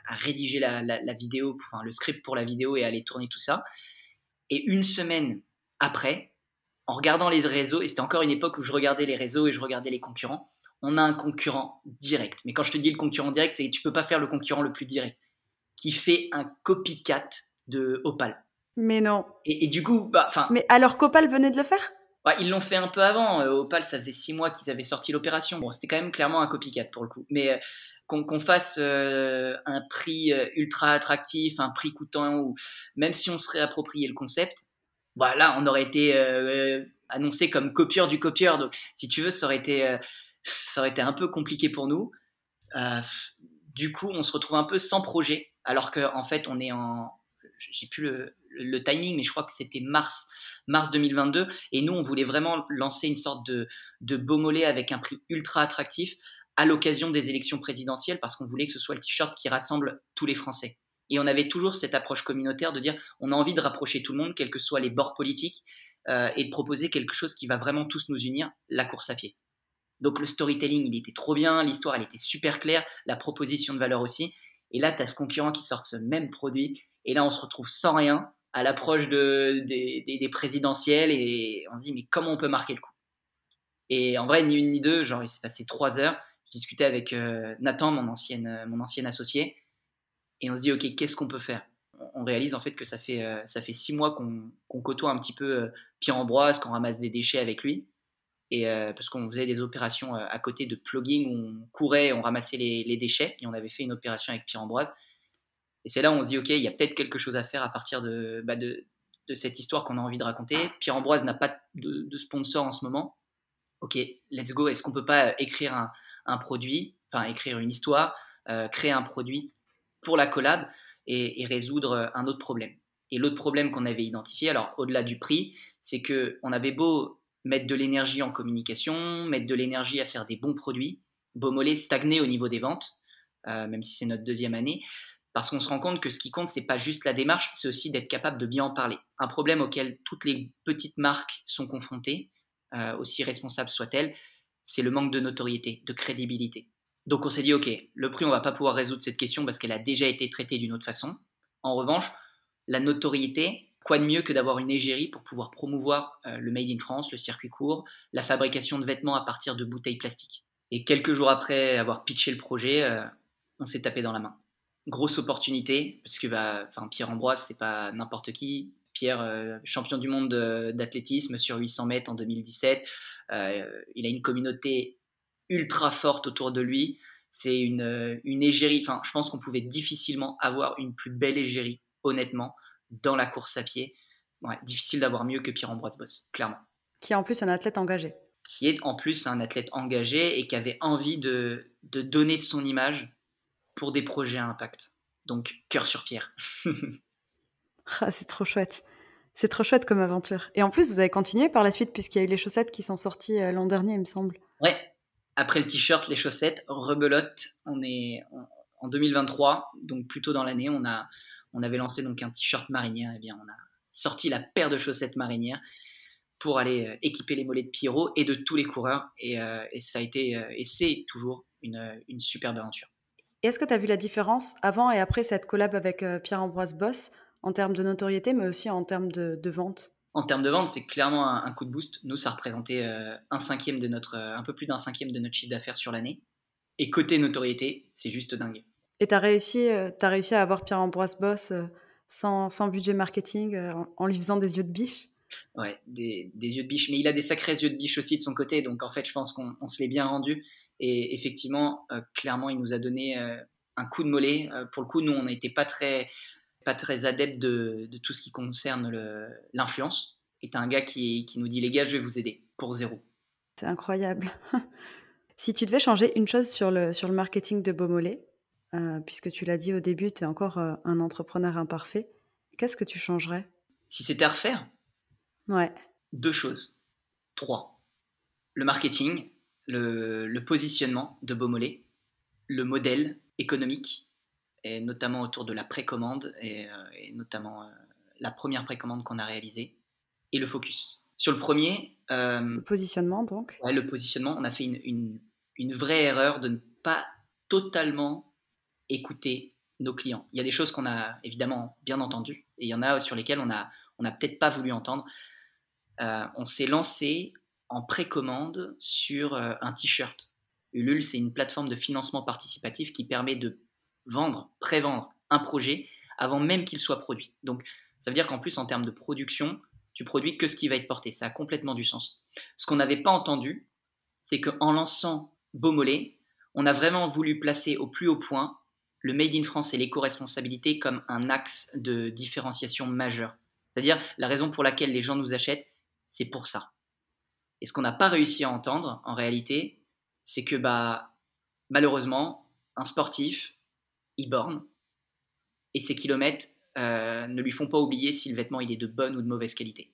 à rédiger la, la, vidéo, enfin le script pour la vidéo et à aller tourner tout ça. Et une semaine après, en regardant les réseaux, et c'était encore une époque où je regardais les réseaux et je regardais les concurrents, on a un concurrent direct. Mais quand je te dis le concurrent direct, c'est que tu peux pas faire le concurrent le plus direct, qui fait un copycat de Opal. Mais non. Et, du coup, bah, enfin. Mais alors qu'Opal venait de le faire? Bah, Ils l'ont fait un peu avant. Euh, Opal, ça faisait six mois qu'ils avaient sorti l'opération. Bon, c'était quand même clairement un copycat pour le coup. Mais euh, qu'on fasse euh, un prix ultra attractif, un prix coûtant, ou même si on serait approprié le concept, bah, là, on aurait été annoncé comme copieur du copieur. Donc, si tu veux, ça aurait été, ça aurait été un peu compliqué pour nous. du coup, on se retrouve un peu sans projet, alors qu'en en fait, on est en. J'ai plus le, timing, mais je crois que c'était mars, mars 2022. Et nous, on voulait vraiment lancer une sorte de, de Beaumolet avec un prix ultra attractif à l'occasion des élections présidentielles parce qu'on voulait que ce soit le t-shirt qui rassemble tous les Français. Et on avait toujours cette approche communautaire de dire on a envie de rapprocher tout le monde, quels que soient les bords politiques, euh, et de proposer quelque chose qui va vraiment tous nous unir, la course à pied. Donc le storytelling, il était trop bien, l'histoire, elle était super claire, la proposition de valeur aussi. Et là, tu as ce concurrent qui sort ce même produit, et là, on se retrouve sans rien, à l'approche de, des, présidentielles. Et on se dit mais comment on peut marquer le coup? Et en vrai, ni une ni deux, genre il s'est passé trois heures. Je discutais avec euh, Nathan, mon euh, mon ancien associé, et on se dit ok, qu'est-ce qu'on peut faire? On réalise en fait que ça fait, euh, ça fait six mois qu'on côtoie un petit peu Pierre Ambroise, qu'on ramasse des déchets avec lui. Et parce qu'on faisait des opérations à côté de plugging où on courait, on ramassait les, déchets, et on avait fait une opération avec Pierre Ambroise. Et c'est là où on se dit, OK, il y a peut-être quelque chose à faire à partir de, bah, cette histoire qu'on a envie de raconter. Pierre Ambroise n'a pas de, sponsor en ce moment. OK, let's go. Est-ce qu'on peut pas écrire un, produit, enfin écrire une histoire, euh, créer un produit pour la collab et, résoudre un autre problème? Et l'autre problème qu'on avait identifié, alors au-delà du prix, c'est que on avait beau mettre de l'énergie en communication, mettre de l'énergie à faire des bons produits, Beaumolet stagnait au niveau des ventes, euh, même si c'est notre deuxième année. Parce qu'on se rend compte que ce qui compte, c'est pas juste la démarche, c'est aussi d'être capable de bien en parler. Un problème auquel toutes les petites marques sont confrontées, euh, aussi responsables soient-elles, c'est le manque de notoriété, de crédibilité. Donc on s'est dit, ok, le prix, on va pas pouvoir résoudre cette question parce qu'elle a déjà été traitée d'une autre façon. En revanche, la notoriété, quoi de mieux que d'avoir une égérie pour pouvoir promouvoir euh, le Made in France, le circuit court, la fabrication de vêtements à partir de bouteilles plastiques. Et quelques jours après avoir pitché le projet, euh, on s'est tapé dans la main grosse opportunité parce que bah, Pierre Ambroise, c'est pas n'importe qui. Pierre, euh, champion du monde d'athlétisme sur 800 mètres en 2017. Euh, il a une communauté ultra forte autour de lui. C'est une, une égérie. Enfin, je pense qu'on pouvait difficilement avoir une plus belle égérie, honnêtement, dans la course à pied. Ouais, difficile d'avoir mieux que Pierre Ambroise Boss, clairement. Qui est en plus un athlète engagé. Qui est en plus un athlète engagé et qui avait envie de, de donner de son image pour des projets à impact. Donc, cœur sur pierre. ah, c'est trop chouette. C'est trop chouette comme aventure. Et en plus, vous avez continué par la suite, puisqu'il y a eu les chaussettes qui sont sorties euh, l'an dernier, il me semble. Ouais. Après le t-shirt, les chaussettes, rebelote. On est en 2023, donc plutôt dans l'année, on, a, on avait lancé donc un t-shirt marinière. Et eh bien, on a sorti la paire de chaussettes marinières pour aller euh, équiper les mollets de Pierrot et de tous les coureurs. Et, euh, ça a été, et c'est toujours une, une superbe aventure. Est-ce que tu as vu la différence avant et après cette collab avec euh, Pierre-Ambroise Boss en termes de notoriété, mais aussi en termes de, vente? En termes de vente, c'est clairement un, coup de boost. Nous, ça représentait euh, un cinquième de notre, euh, un peu plus d'un cinquième de notre chiffre d'affaires sur l'année. Et côté notoriété, c'est juste dingue. Et tu as réussi, as réussi à avoir Pierre-Ambroise Boss sans, budget marketing, en, lui faisant des yeux de biche? Ouais, des, des, yeux de biche. Mais il a des sacrés yeux de biche aussi de son côté. Donc en fait, je pense qu'on se l'est bien rendu. Et effectivement, euh, clairement, il nous a donné euh, un coup de mollet. Euh, pour le coup, nous, on n'était pas très, pas très adeptes de, tout ce qui concerne l'influence. Et tu un gars qui, qui nous dit, les gars, je vais vous aider pour zéro. C'est incroyable. si tu devais changer une chose sur le, sur le marketing de Beaumolet, puisque tu l'as dit au début, tu es encore un entrepreneur imparfait, qu'est-ce que tu changerais? Si c'était à refaire? Ouais. Deux choses. Trois. Le marketing, le, positionnement de Beaumolet, le modèle économique, et notamment autour de la précommande, et, euh, notamment euh, la première précommande qu'on a réalisée, et le focus. Sur le premier... Euh, le positionnement, donc? ouais, Le positionnement, on a fait une, une, vraie erreur de ne pas totalement écouter nos clients. Il y a des choses qu'on a évidemment bien entendues, et il y en a sur lesquelles on n'a on a peut-être pas voulu entendre. on s'est lancé en précommande sur un t-shirt. Ulule, c'est une plateforme de financement participatif qui permet de vendre, prévendre un projet avant même qu'il soit produit. Donc, ça veut dire qu'en plus, en termes de production, tu produis que ce qui va être porté. Ça a complètement du sens. Ce qu'on n'avait pas entendu, c'est qu'en lançant Beaumolet, on a vraiment voulu placer au plus haut point le Made in France et l'éco-responsabilité comme un axe de différenciation majeur. C'est-à-dire la raison pour laquelle les gens nous achètent, c'est pour ça. Et ce qu'on n'a pas réussi à entendre, en réalité, c'est que bah, malheureusement, un sportif, il borne, et ses kilomètres euh, ne lui font pas oublier si le vêtement il est de bonne ou de mauvaise qualité.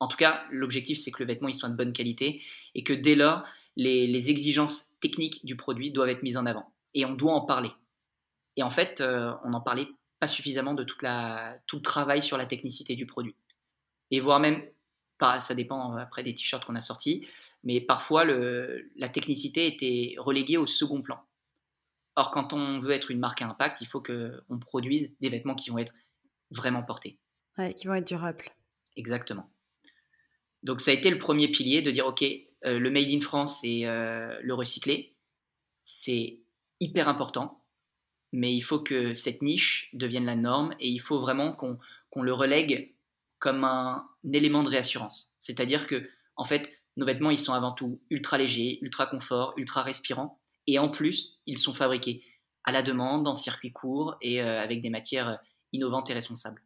En tout cas, l'objectif c'est que le vêtement il soit de bonne qualité et que dès lors, les, exigences techniques du produit doivent être mises en avant. Et on doit en parler. Et en fait, euh, on n'en parlait pas suffisamment de toute la, tout le travail sur la technicité du produit. Et voire même, ça dépend après des t-shirts qu'on a sortis, mais parfois le, la technicité était reléguée au second plan. Or, quand on veut être une marque à impact, il faut qu'on produise des vêtements qui vont être vraiment portés. Ouais, qui vont être durables. Exactement. Donc, ça a été le premier pilier de dire, OK, euh, le Made in France et euh, le recyclé, c'est hyper important, mais il faut que cette niche devienne la norme et il faut vraiment qu'on le relègue comme un, élément de réassurance. C'est-à-dire que, en fait, nos vêtements, ils sont avant tout ultra légers, ultra confort, ultra respirants, et en plus, ils sont fabriqués à la demande, en circuit court et euh, avec des matières innovantes et responsables.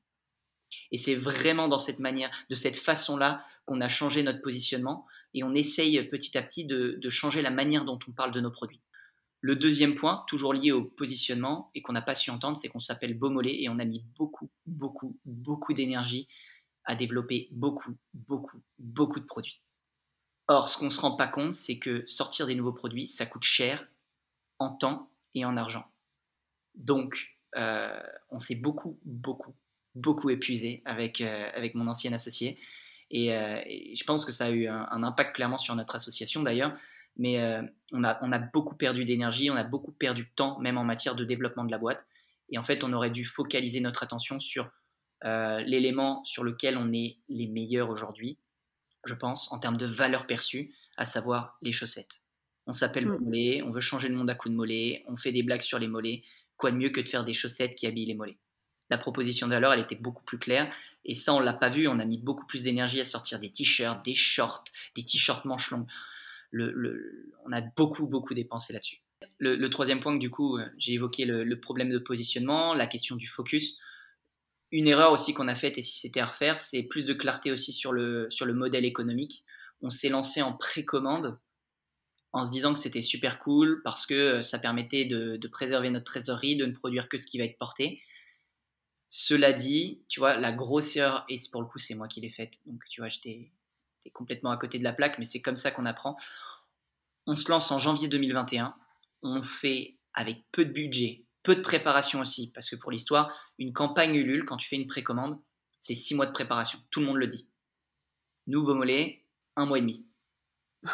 Et c'est vraiment dans cette manière, de cette façon-là, qu'on a changé notre positionnement et on essaye petit à petit de, changer la manière dont on parle de nos produits. Le deuxième point, toujours lié au positionnement et qu'on n'a pas su entendre, c'est qu'on s'appelle Beaumolet et on a mis beaucoup, beaucoup, beaucoup d'énergie à développer beaucoup, beaucoup, beaucoup de produits. Or, ce qu'on ne se rend pas compte, c'est que sortir des nouveaux produits, ça coûte cher en temps et en argent. Donc, euh, on s'est beaucoup, beaucoup, beaucoup épuisé avec, euh, avec mon ancien associé. Euh, et, je pense que ça a eu un, impact clairement sur notre association d'ailleurs. Mais on, a, on a beaucoup perdu d'énergie, on a beaucoup perdu de temps, même en matière de développement de la boîte. Et en fait, on aurait dû focaliser notre attention sur l'élément sur lequel on est les meilleurs aujourd'hui, je pense, en termes de valeur perçue, à savoir les chaussettes. On s'appelle mmh. mollet, on veut changer le monde à coups de mollet, on fait des blagues sur les mollets. Quoi de mieux que de faire des chaussettes qui habillent les mollets? La proposition de valeur, elle était beaucoup plus claire. Et ça, on l'a pas vu. On a mis beaucoup plus d'énergie à sortir des t-shirts, des shorts, des t-shirts manches longues. On a beaucoup, beaucoup dépensé là-dessus. Le, troisième point, du coup, euh, j'ai évoqué le, problème de positionnement, la question du focus une erreur aussi qu'on a faite, et si c'était à refaire, c'est plus de clarté aussi sur le, sur le modèle économique. On s'est lancé en précommande en se disant que c'était super cool parce que euh, ça permettait de, préserver notre trésorerie, de ne produire que ce qui va être porté. Cela dit, tu vois, la grosseur, et pour le coup, c'est moi qui l'ai faite, donc tu vois, j'étais complètement à côté de la plaque, mais c'est comme ça qu'on apprend. On se lance en janvier 2021, on fait avec peu de budget, peu de préparation aussi, parce que pour l'histoire, une campagne Ulule, quand tu fais une précommande, c'est six mois de préparation. Tout le monde le dit. Nous, Beaumolet, un mois et demi.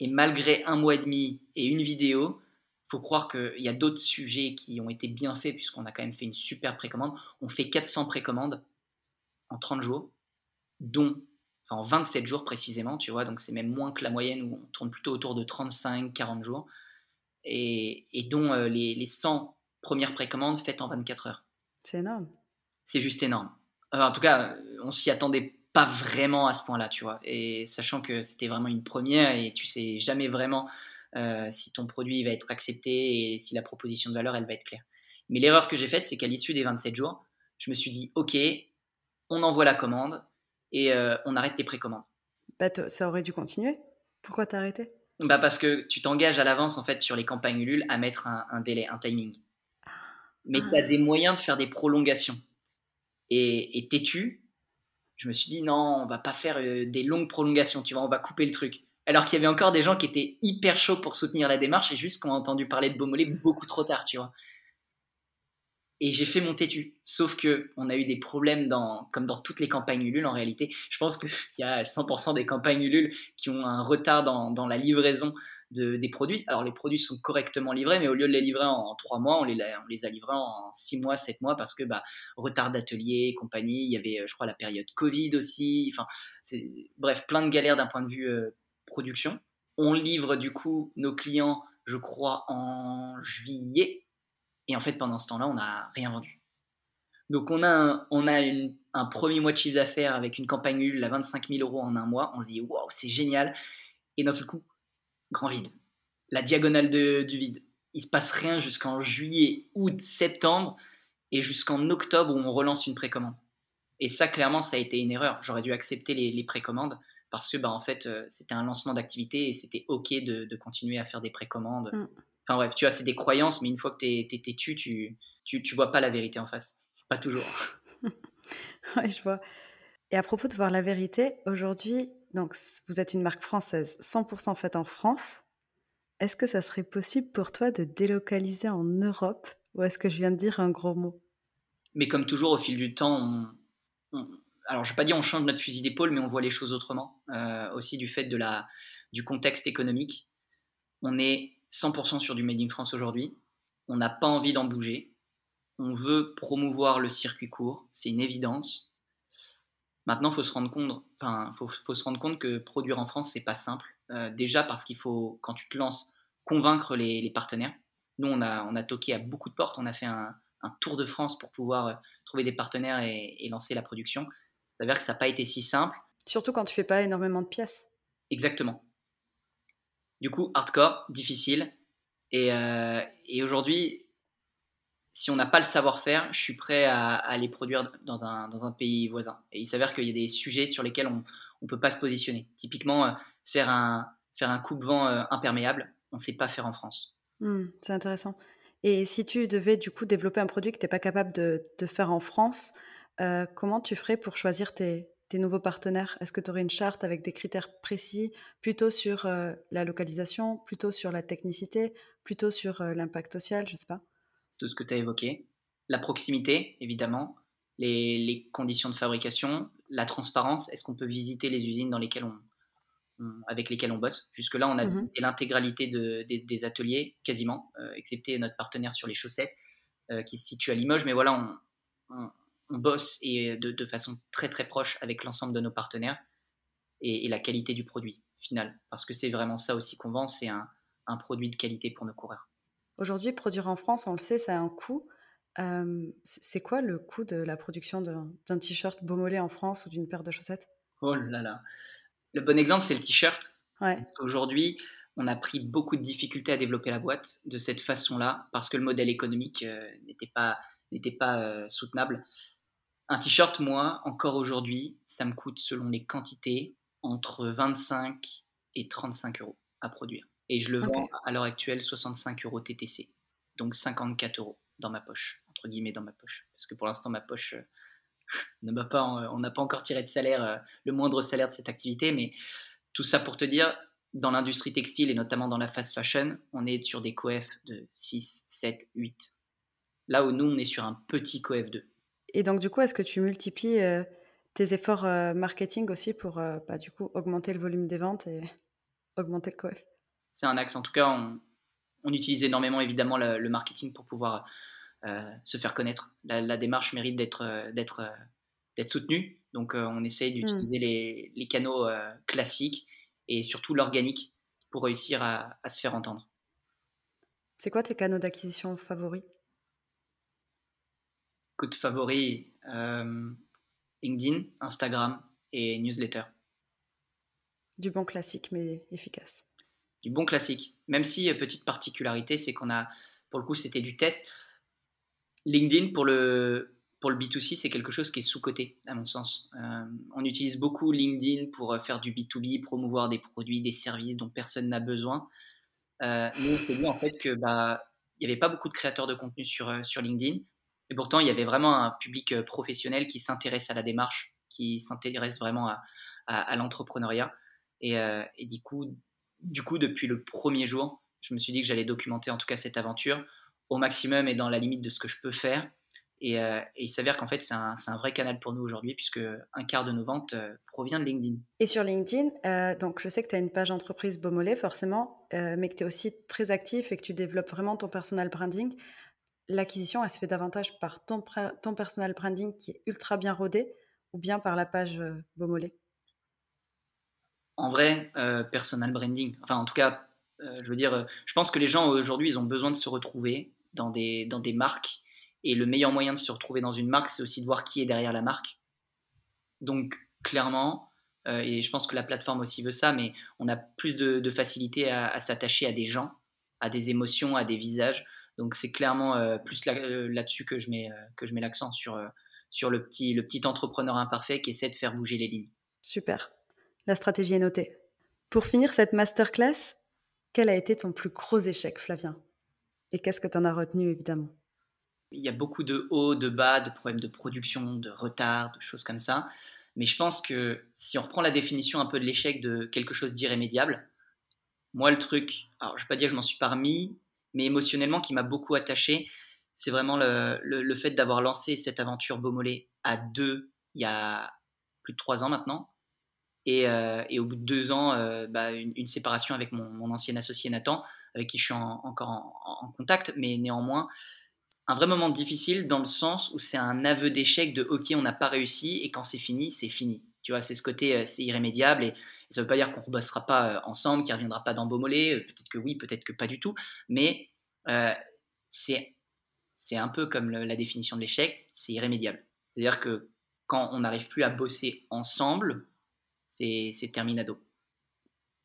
Et malgré un mois et demi et une vidéo, faut croire qu'il y a d'autres sujets qui ont été bien faits, puisqu'on a quand même fait une super précommande. On fait 400 précommandes en 30 jours, dont, enfin en 27 jours précisément, tu vois, donc c'est même moins que la moyenne où on tourne plutôt autour de 35-40 jours, et, dont euh, les, les 100 première précommande faite en 24 heures. C'est énorme. C'est juste énorme. Euh, en tout cas, on s'y attendait pas vraiment à ce point-là, tu vois. Et sachant que c'était vraiment une première et tu sais jamais vraiment euh, si ton produit va être accepté et si la proposition de valeur, elle va être claire. Mais l'erreur que j'ai faite, c'est qu'à l'issue des 27 jours, je me suis dit, OK, on envoie la commande et euh, on arrête les précommandes. Bah, ça aurait dû continuer. Pourquoi t'as arrêté? Bah parce que tu t'engages à l'avance en fait sur les campagnes Ulule à mettre un délai, un timing mais tu as des moyens de faire des prolongations. Et, et têtu, je me suis dit non, on va pas faire euh, des longues prolongations, tu vois, on va couper le truc. Alors qu'il y avait encore des gens qui étaient hyper chauds pour soutenir la démarche et juste qui ont entendu parler de Beaumolet beaucoup trop tard, tu vois. Et j'ai fait mon têtu. Sauf que on a eu des problèmes dans, comme dans toutes les campagnes Ulule en réalité. Je pense qu'il y a 100% des campagnes Ulule qui ont un retard dans, la livraison des produits. Alors les produits sont correctement livrés, mais au lieu de les livrer en, trois mois, on les, a livrés en six mois, sept mois, parce que bah, retard d'atelier, compagnie, il y avait, je crois, la période Covid aussi, enfin, bref, plein de galères d'un point de vue euh, production. On livre du coup nos clients, je crois, en juillet, et en fait, pendant ce temps-là, on n'a rien vendu. Donc on a, un, premier mois de chiffre d'affaires avec une campagne nulle à 25 000 euros en un mois. On se dit, waouh, c'est génial. Et d'un seul coup, grand vide. La diagonale du vide. Il se passe rien jusqu'en juillet, août, septembre et jusqu'en octobre où on relance une précommande. Et ça, clairement, ça a été une erreur. J'aurais dû accepter les, précommandes parce que, bah, en fait, euh, c'était un lancement d'activité et c'était OK de, continuer à faire des précommandes. Mm. Enfin bref, tu vois, c'est des croyances, mais une fois que tu es, têtu, tu, tu, tu vois pas la vérité en face. Pas toujours. oui, je vois. Et à propos de voir la vérité, aujourd'hui, donc, vous êtes une marque française, 100% faite en France. Est-ce que ça serait possible pour toi de délocaliser en Europe? Ou est-ce que je viens de dire un gros mot? Mais comme toujours, au fil du temps, alors je ne vais pas dire on change notre fusil d'épaule, mais on voit les choses autrement. Euh, aussi du fait de la, du contexte économique. On est 100% sur du Made in France aujourd'hui. On n'a pas envie d'en bouger. On veut promouvoir le circuit court, c'est une évidence. Maintenant, faut se rendre compte, enfin, faut, se rendre compte que produire en France, c'est pas simple. Euh, déjà parce qu'il faut, quand tu te lances, convaincre les, partenaires. Nous, on a, on a toqué à beaucoup de portes. On a fait un, tour de France pour pouvoir euh, trouver des partenaires et, lancer la production. Ça veut dire que ça n'a pas été si simple. Surtout quand tu fais pas énormément de pièces. Exactement. Du coup, hardcore, difficile. Et, euh, et aujourd'hui, si on n'a pas le savoir-faire, je suis prêt à, les produire dans un, pays voisin. Et il s'avère qu'il y a des sujets sur lesquels on ne peut pas se positionner. Typiquement, euh, faire un, coupe-vent euh, imperméable, on ne sait pas faire en France. Hmm, c'est intéressant. Et si tu devais du coup développer un produit que tu n'es pas capable de, faire en France, comment tu ferais pour choisir tes, tes nouveaux partenaires? Est-ce que tu aurais une charte avec des critères précis, plutôt sur la localisation, plutôt sur la technicité, plutôt sur l'impact social, je ne sais pas? De ce que tu as évoqué. La proximité, évidemment, les, conditions de fabrication, la transparence. Est-ce qu'on peut visiter les usines dans lesquelles on, avec lesquelles on bosse? Jusque-là, on a mhm. visité l'intégralité des, ateliers, quasiment, euh, excepté notre partenaire sur les chaussettes, euh, qui se situe à Limoges. Mais voilà, on, bosse et de, façon très très proche avec l'ensemble de nos partenaires et, la qualité du produit final. Parce que c'est vraiment ça aussi qu'on vend, c'est un produit de qualité pour nos coureurs. Aujourd'hui, produire en France, on le sait, ça a un coût. c'est quoi le coût de la production d'un t-shirt Beaumolet en France ou d'une paire de chaussettes? Oh là là. Le bon exemple, c'est le t-shirt. Parce qu'aujourd'hui, on a pris beaucoup de difficultés à développer la boîte de cette façon-là, parce que le modèle économique euh, n'était pas, n'était pas euh, soutenable. Un t-shirt, moi, encore aujourd'hui, ça me coûte, selon les quantités, entre 25 et 35 euros à produire. Et je le vends à l'heure actuelle 65 euros TTC, donc 54 euros dans ma poche, entre guillemets dans ma poche. Parce que pour l'instant, ma poche euh, ne m'a pas, on n'a pas encore tiré de salaire, euh, le moindre salaire de cette activité, mais tout ça pour te dire, dans l'industrie textile et notamment dans la fast fashion, on est sur des coef de 6, 7, 8. Là où nous, on est sur un petit coef 2. Et donc, du coup, est-ce que tu multiplies euh, tes efforts marketing aussi pour bah, du coup, augmenter le volume des ventes et augmenter le coef? C'est un axe. En tout cas, on, utilise énormément évidemment le, marketing pour pouvoir euh, se faire connaître. La, démarche mérite d'être euh, d'être euh, d'être soutenue. Donc, on essaye d'utiliser hmm. les, canaux classiques et surtout l'organique pour réussir à, se faire entendre. C'est quoi tes canaux d'acquisition favoris? Coup de favoris, LinkedIn, Instagram et newsletter. Du bon classique mais efficace du bon classique. Même si, euh, petite particularité, c'est qu'on a, pour le coup, c'était du test. LinkedIn, pour le, pour le B2C, c'est quelque chose qui est sous-coté, à mon sens. Euh, on utilise beaucoup LinkedIn pour euh, faire du B2B, promouvoir des produits, des services dont personne n'a besoin. Euh, nous, on s'est dit en fait que bah, il n'y avait pas beaucoup de créateurs de contenu sur, sur LinkedIn. Et pourtant, il y avait vraiment un public professionnel qui s'intéresse à la démarche, qui s'intéresse vraiment à, l'entrepreneuriat. Et, et, du coup, depuis le premier jour, je me suis dit que j'allais documenter en tout cas cette aventure au maximum et dans la limite de ce que je peux faire Et, euh, il s'avère qu'en fait, c'est un, vrai canal pour nous aujourd'hui, puisque un quart de nos ventes euh, provient de LinkedIn. Et sur LinkedIn, euh, donc je sais que tu as une page entreprise Beaumolet, forcément, mais que tu es aussi très actif et que tu développes vraiment ton personal branding. L'acquisition, elle se fait davantage par ton, ton personal branding qui est ultra bien rodé ou bien par la page Beaumolet En vrai, personal branding. Enfin, en tout cas, je veux dire, je pense que les gens aujourd'hui, ils ont besoin de se retrouver dans des, dans des marques et le meilleur moyen de se retrouver dans une marque, c'est aussi de voir qui est derrière la marque. Donc, clairement, euh, et je pense que la plateforme aussi veut ça, mais on a plus de, facilité à, s'attacher à des gens, à des émotions, à des visages. Donc, c'est clairement euh, plus euh, là-dessus que je mets, que je mets l'accent sur, sur le, petit, le petit entrepreneur imparfait qui essaie de faire bouger les lignes. Super. La stratégie est notée. Pour finir cette masterclass, quel a été ton plus gros échec, Flavien? Et qu'est-ce que tu en as retenu, évidemment? Il y a beaucoup de hauts, de bas, de problèmes de production, de retard, de choses comme ça. Mais je pense que si on reprend la définition un peu de l'échec de quelque chose d'irrémédiable, moi, le truc, alors je ne vais pas dire que je m'en suis pas remis, mais émotionnellement, qui m'a beaucoup attaché, c'est vraiment le, le, fait d'avoir lancé cette aventure Beaumolet à deux il y a plus de trois ans maintenant. Et, euh, et au bout de deux ans, euh, bah, une, séparation avec mon, mon, ancien associé Nathan, avec qui je suis encore en, en, contact, mais néanmoins, un vrai moment difficile dans le sens où c'est un aveu d'échec de ok on n'a pas réussi et quand c'est fini c'est fini tu vois c'est ce côté euh, c'est irrémédiable et, ça veut pas dire qu'on ne bossera pas euh, ensemble qu'il reviendra pas dans euh, peut-être que oui peut-être que pas du tout mais c'est un peu comme la définition de l'échec c'est irrémédiable. C'est à dire que quand on n'arrive plus à bosser ensemble c'est terminado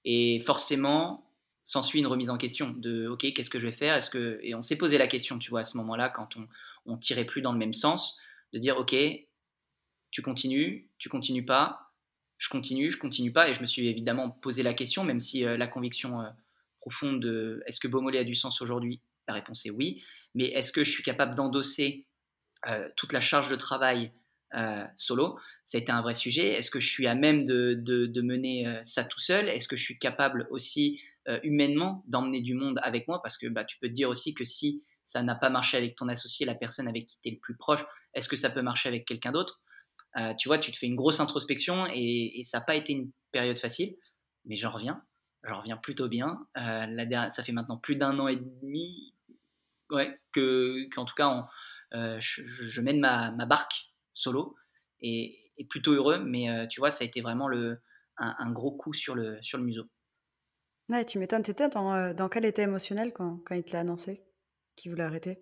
et forcément s'ensuit une remise en question de ok qu'est-ce que je vais faire? Est-ce que et on s'est posé la question tu vois à ce moment-là quand on on tirait plus dans le même sens de dire ok tu continues tu continues pas je continue je continue pas et je me suis évidemment posé la question même si euh, la conviction euh, profonde de est-ce que Beaumolet a du sens aujourd'hui? La réponse est oui. Mais est-ce que je suis capable d'endosser euh, toute la charge de travail solo, ça un vrai sujet. Est-ce que je suis à même de, mener ça tout seul? Est-ce que je suis capable aussi humainement d'emmener du monde avec moi? Parce que bah, tu peux te dire aussi que si ça n'a pas marché avec ton associé, la personne avec qui tu es le plus proche, est-ce que ça peut marcher avec quelqu'un d'autre? Euh, Tu vois, tu te fais une grosse introspection et, ça n'a pas été une période facile, mais j'en reviens, j'en reviens plutôt bien. Euh, ça fait maintenant plus d'un an et demi que, qu'en tout cas, je, mène ma, barque solo et, plutôt heureux, mais tu vois, ça a été vraiment le, un, gros coup sur le, sur le museau. Tu m'étonnes. Tu étais dans, euh, dans quel état émotionnel quand, quand il te l'a annoncé qu'il voulait arrêter?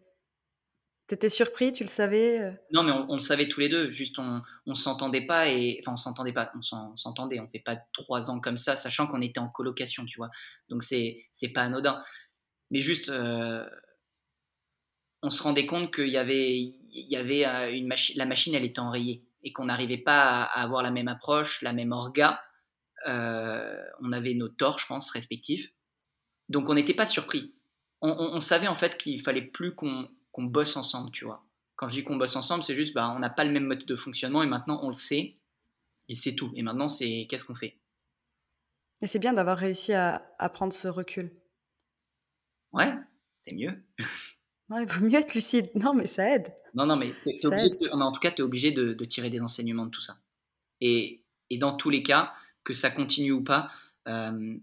Tu étais surpris, tu le savais euh? Non, mais on, le savait tous les deux. Juste, on ne s'entendait pas. Et, enfin, on s'entendait pas. On s'entendait. On fait pas trois ans comme ça, sachant qu'on était en colocation, tu vois. Donc, c'est c'est pas anodin. Mais juste, euh, on se rendait compte qu'il y avait, il y avait une machine. La machine, elle était enrayée. Et qu'on n'arrivait pas à, avoir la même approche, la même orga. Euh, on avait nos torts, je pense, respectifs. Donc on n'était pas surpris. On, savait en fait qu'il fallait plus qu'on bosse ensemble, tu vois. Quand je dis qu'on bosse ensemble, c'est juste, bah, on n'a pas le même mode de fonctionnement et maintenant on le sait et c'est tout. Et maintenant, c'est qu'est-ce qu'on fait? Et c'est bien d'avoir réussi à, prendre ce recul. Ouais, c'est mieux. il vaut mieux être lucide. Non, mais ça aide. Non, non, mais, en tout cas, tu es obligé de, tirer des enseignements de tout ça. Et, et dans tous les cas, que ça continue ou pas, euh,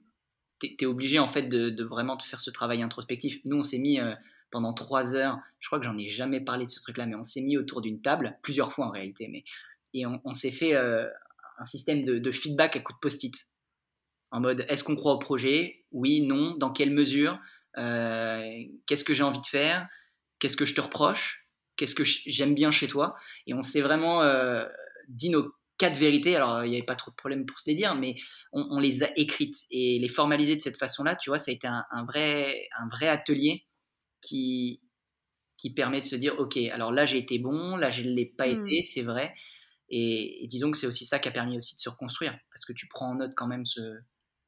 tu es, obligé en fait de, vraiment faire ce travail introspectif. Nous, on s'est mis euh, pendant trois heures, je crois que j'en ai jamais parlé de ce truc-là, mais on s'est mis autour d'une table, plusieurs fois en réalité, mais, et on, s'est fait euh, un système de, feedback à coup de post-it. En mode, est-ce qu'on croit au projet? Oui, non, dans quelle mesure? Qu'est-ce que j'ai envie de faire? Qu'est-ce que je te reproche? Qu'est-ce que j'aime bien chez toi? Et on s'est vraiment dit nos quatre vérités. Alors, il n'y avait pas trop de problème pour se les dire, mais on, les a écrites. Et les formaliser de cette façon-là, tu vois, ça a été un, vrai, un vrai atelier qui, qui permet de se dire, OK, alors là, j'ai été bon, là, je ne l'ai pas mmh. été, c'est vrai. Et, disons que c'est aussi ça qui a permis aussi de se reconstruire, parce que tu prends en note quand même ce,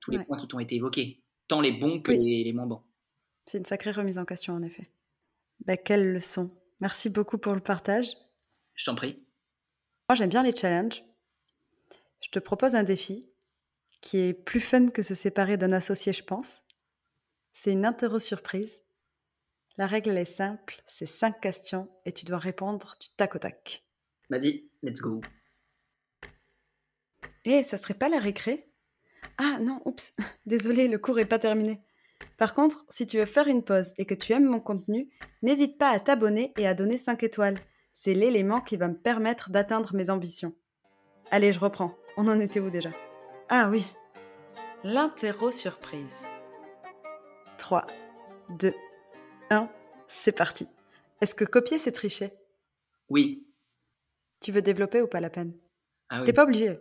tous les points qui t'ont été évoqués, tant les bons que les, moins bons. C'est une sacrée remise en question, en effet. Bah, quelle leçon. Merci beaucoup pour le partage. Je t'en prie. Moi, j'aime bien les challenges je te propose un défi qui est plus fun que se séparer d'un associé, je pense. C'est une interro surprise. La règle est simple, c'est cinq questions et tu dois répondre du tac au tac. Vas-y, let's go. Eh, ça serait pas la récré? Ah non, oups, désolé, le cours est pas terminé. Par contre, si tu veux faire une pause et que tu aimes mon contenu, n'hésite pas à t'abonner et à donner 5 étoiles. C'est l'élément qui va me permettre d'atteindre mes ambitions. Allez, je reprends. On en était où déjà? Ah oui. L'interro surprise. 3, 2, 1, c'est parti. Est-ce que copier, c'est tricher? Oui. Tu veux développer ou pas la peine? Ah oui. T'es pas obligé.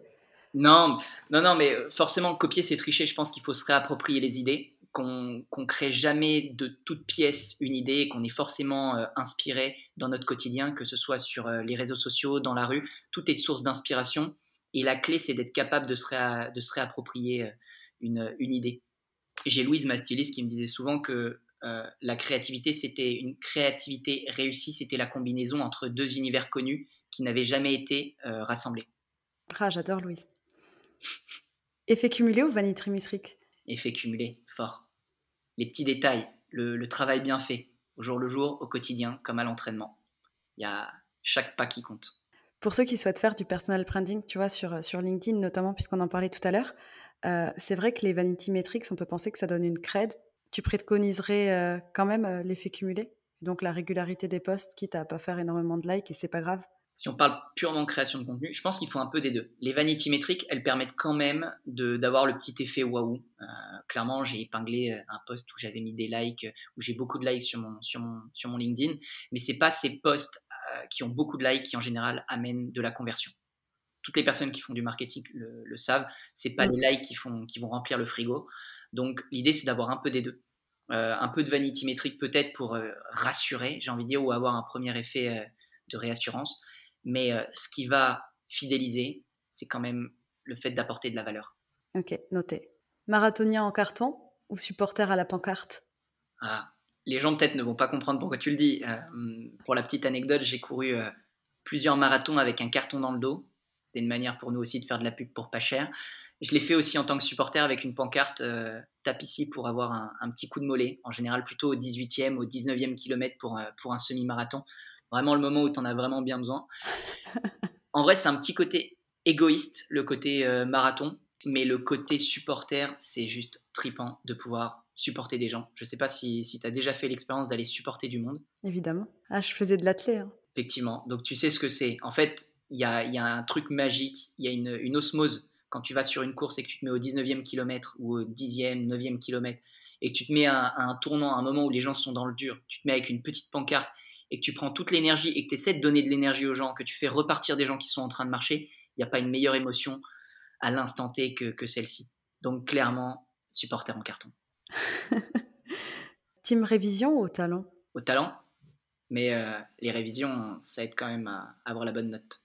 Non, non, non, mais forcément, copier, c'est tricher. Je pense qu'il faut se réapproprier les idées, qu'on qu'on crée jamais de toute pièce une idée, qu'on est forcément euh, inspiré dans notre quotidien, que ce soit sur euh, les réseaux sociaux, dans la rue. Tout est source d'inspiration. Et la clé, c'est d'être capable de se, réa- de se réapproprier euh, une, une idée. J'ai Louise, ma styliste, qui me disait souvent que la créativité, c'était une créativité réussie, c'était la combinaison entre deux univers connus qui n'avaient jamais été euh, rassemblés. Ah, j'adore Louise. Effet cumulé ou vanille trimétrique Effet cumulé, fort. Les petits détails, le, le travail bien fait, au jour le jour, au quotidien, comme à l'entraînement. Il y a chaque pas qui compte. Pour ceux qui souhaitent faire du personal branding, tu vois, sur, sur LinkedIn notamment, puisqu'on en parlait tout à l'heure, euh, c'est vrai que les vanity metrics, on peut penser que ça donne une cred. Tu préconiserais quand même l'effet cumulé? Donc la régularité des posts, quitte à pas faire énormément de likes et c'est pas grave? Si on parle purement création de contenu, je pense qu'il faut un peu des deux. Les vanity métriques, elles permettent quand même de- d'avoir le petit effet waouh. Euh, clairement, j'ai épinglé un post où j'avais mis des likes, euh, où j'ai beaucoup de likes sur mon, sur mon, sur mon LinkedIn, mais c'est pas ces posts euh, qui ont beaucoup de likes qui en général amènent de la conversion. Toutes les personnes qui font du marketing le, le savent, c'est pas Mm. les likes qui, font, qui vont remplir le frigo. Donc l'idée c'est d'avoir un peu des deux. Euh, un peu de vanity métrique peut-être pour euh, rassurer, j'ai envie de dire, ou avoir un premier effet euh, de réassurance. Mais ce qui va fidéliser, c'est quand même le fait d'apporter de la valeur. Ok, noté. Marathonien en carton ou supporter à la pancarte? Ah, les gens peut-être ne vont pas comprendre pourquoi tu le dis. Pour la petite anecdote, j'ai couru plusieurs marathons avec un carton dans le dos. C'était une manière pour nous aussi de faire de la pub pour pas cher. Je l'ai fait aussi en tant que supporter avec une pancarte euh, tape ici pour avoir un, un petit coup de mollet, en général plutôt au 18e, au 19e kilomètre pour, euh, pour un semi-marathon. Vraiment le moment où tu en as vraiment bien besoin. En vrai, c'est un petit côté égoïste, le côté euh, marathon, mais le côté supporter, c'est juste tripant de pouvoir supporter des gens. Je sais pas si, si tu as déjà fait l'expérience d'aller supporter du monde. Évidemment. Ah, je faisais de l'athlé. hein. Effectivement. Donc tu sais ce que c'est. En fait, il y a, y a un truc magique, il y a une, une osmose quand tu vas sur une course et que tu te mets au 19e kilomètre ou au 10e, 9e kilomètre et que tu te mets à, à un tournant, à un moment où les gens sont dans le dur, tu te mets avec une petite pancarte et que tu prends toute l'énergie et que tu essaies de donner de l'énergie aux gens, que tu fais repartir des gens qui sont en train de marcher, il n'y a pas une meilleure émotion à l'instant T que, que celle-ci. Donc clairement, supporter en carton. Team révision ou au talent? Au talent, mais euh, les révisions, ça aide quand même à avoir la bonne note.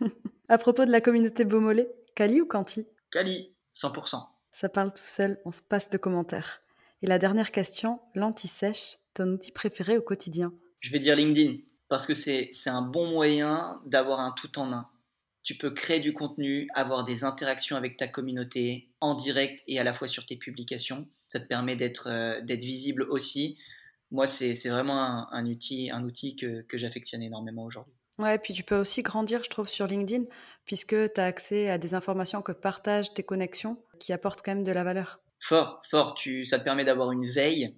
À propos de la communauté Beaumolet, Cali ou Canti Cali, 100%. Ça parle tout seul, on se passe de commentaires. Et la dernière question, l'anti-sèche, ton outil préféré au quotidien? Je vais dire LinkedIn, parce que c'est un bon moyen d'avoir un tout en un. Tu peux créer du contenu, avoir des interactions avec ta communauté en direct et à la fois sur tes publications. Ça te permet d'être euh, visible aussi. Moi, c'est c'est vraiment un, un outil, un outil que, que j'affectionne énormément aujourd'hui. Ouais, puis tu peux aussi grandir, je trouve, sur LinkedIn, puisque tu as accès à des informations que partagent tes connexions, qui apportent quand même de la valeur. Fort, fort, tu, ça te permet d'avoir une veille.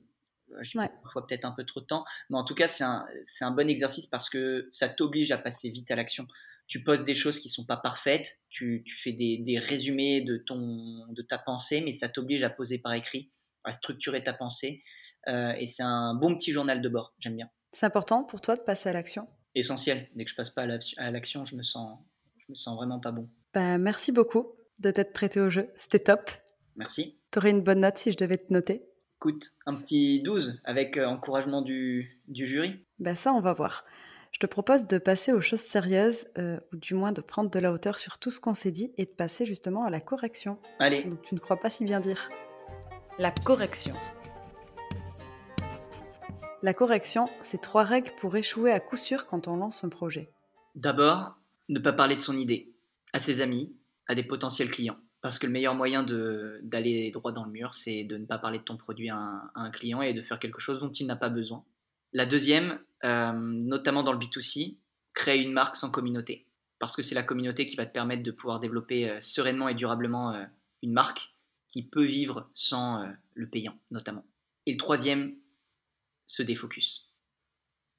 Euh, Je Ouais. parfois peut-être un peu trop de temps, mais en tout cas, c'est un, un bon exercice parce que ça t'oblige à passer vite à l'action. Tu postes des choses qui sont pas parfaites, tu, tu fais des, des résumés de, ton, de ta pensée, mais ça t'oblige à poser par écrit, à structurer ta pensée. Euh, et c'est un bon petit journal de bord, j'aime bien. C'est important pour toi de passer à l'action? Essentiel, dès que je passe pas à la- à l'action, je me sens, je me sens vraiment pas bon. bah, Merci beaucoup de t'être prêté au jeu, c'était top. Merci. T'aurais une bonne note si je devais te noter Écoute, un petit 12 avec euh, encouragement du, du jury. Ben ça, on va voir. Je te propose de passer aux choses sérieuses, euh, ou du moins de prendre de la hauteur sur tout ce qu'on s'est dit et de passer justement à la correction. Allez, Donc tu ne crois pas si bien dire. La correction. La correction, c'est trois règles pour échouer à coup sûr quand on lance un projet. D'abord, ne pas parler de son idée à ses amis, à des potentiels clients. Parce que le meilleur moyen d'aller droit dans le mur, c'est de ne pas parler de ton produit à un, client et de faire quelque chose dont il n'a pas besoin. La deuxième, euh, notamment dans le B2C, créer une marque sans communauté. Parce que c'est la communauté qui va te permettre de pouvoir développer euh, sereinement et durablement euh, une marque qui peut vivre sans le payant, notamment. Et le troisième, se défocus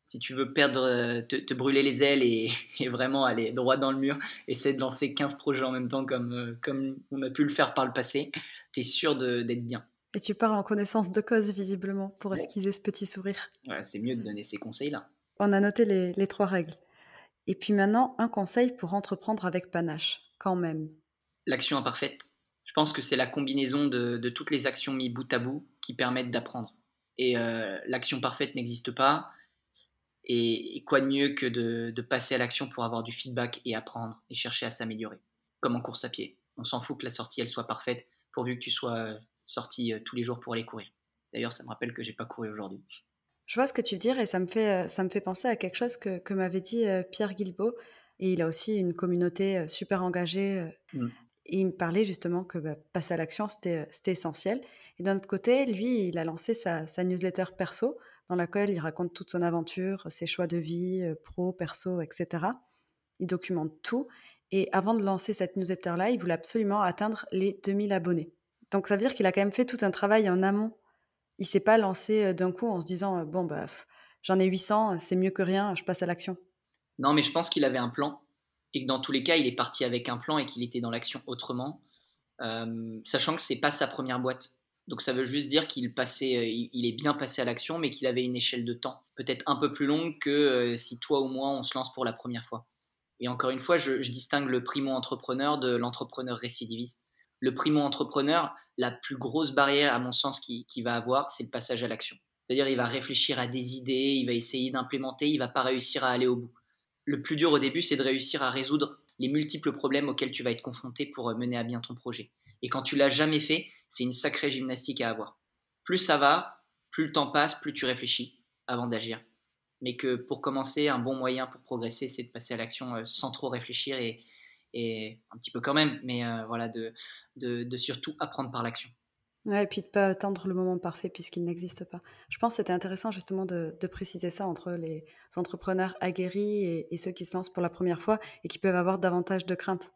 si tu veux perdre, euh, te, brûler les ailes et, vraiment aller droit dans le mur, essaie de lancer 15 projets en même temps comme, euh, comme on a pu le faire par le passé, tu es sûr d'être bien. Et tu parles en connaissance de cause, visiblement, pour esquiser ce petit sourire. Ouais, c'est mieux de donner ces conseils-là. On a noté les, trois règles. Et puis maintenant, un conseil pour entreprendre avec panache, quand même. L'action imparfaite. Je pense que c'est la combinaison de, toutes les actions mises bout à bout qui permettent d'apprendre. Et euh, l'action parfaite n'existe pas et, quoi de mieux que de, passer à l'action pour avoir du feedback et apprendre et chercher à s'améliorer. Comme en course à pied. On s'en fout que la sortie elle soit parfaite pourvu que tu sois euh, sorti euh, tous les jours pour aller courir. D'ailleurs, ça me rappelle que j'ai pas couru aujourd'hui. Je vois ce que tu veux dire et ça me fait, ça me fait penser à quelque chose que, que m'avait dit Pierre Guilbeault. Et il a aussi une communauté super engagée. Mm. Et il me parlait justement que bah, passer à l'action, c'était essentiel. Et d'un autre côté, lui, il a lancé sa, newsletter perso dans laquelle il raconte toute son aventure, ses choix de vie, euh, pro, perso, etc. Il documente tout. Et avant de lancer cette newsletter-là, il voulait absolument atteindre les 2000 abonnés. Donc ça veut dire qu'il a quand même fait tout un travail en amont. Il s'est pas lancé euh, d'un coup en se disant euh, bon bah j'en ai 800, c'est mieux que rien, je passe à l'action. Non, mais je pense qu'il avait un plan et que dans tous les cas, il est parti avec un plan et qu'il était dans l'action autrement, sachant que c'est pas sa première boîte. Donc ça veut juste dire qu'il passait, euh, il est bien passé à l'action, mais qu'il avait une échelle de temps peut-être un peu plus longue que euh, si toi ou moi on se lance pour la première fois. Et encore une fois, je, distingue le primo-entrepreneur de l'entrepreneur récidiviste. Le primo-entrepreneur, la plus grosse barrière à mon sens qu'il va avoir, c'est le passage à l'action. C'est-à-dire il va réfléchir à des idées, il va essayer d'implémenter, il va pas réussir à aller au bout. Le plus dur au début, c'est de réussir à résoudre les multiples problèmes auxquels tu vas être confronté pour euh, mener à bien ton projet. Et quand tu l'as jamais fait, c'est une sacrée gymnastique à avoir. Plus ça va, plus le temps passe, plus tu réfléchis avant d'agir. Mais que pour commencer, un bon moyen pour progresser, c'est de passer à l'action euh, sans trop réfléchir et, un petit peu quand même, mais euh, voilà, de, surtout apprendre par l'action. Et puis de ne pas attendre le moment parfait puisqu'il n'existe pas. Je pense que c'était intéressant justement de, préciser ça entre les entrepreneurs aguerris et, ceux qui se lancent pour la première fois et qui peuvent avoir davantage de craintes.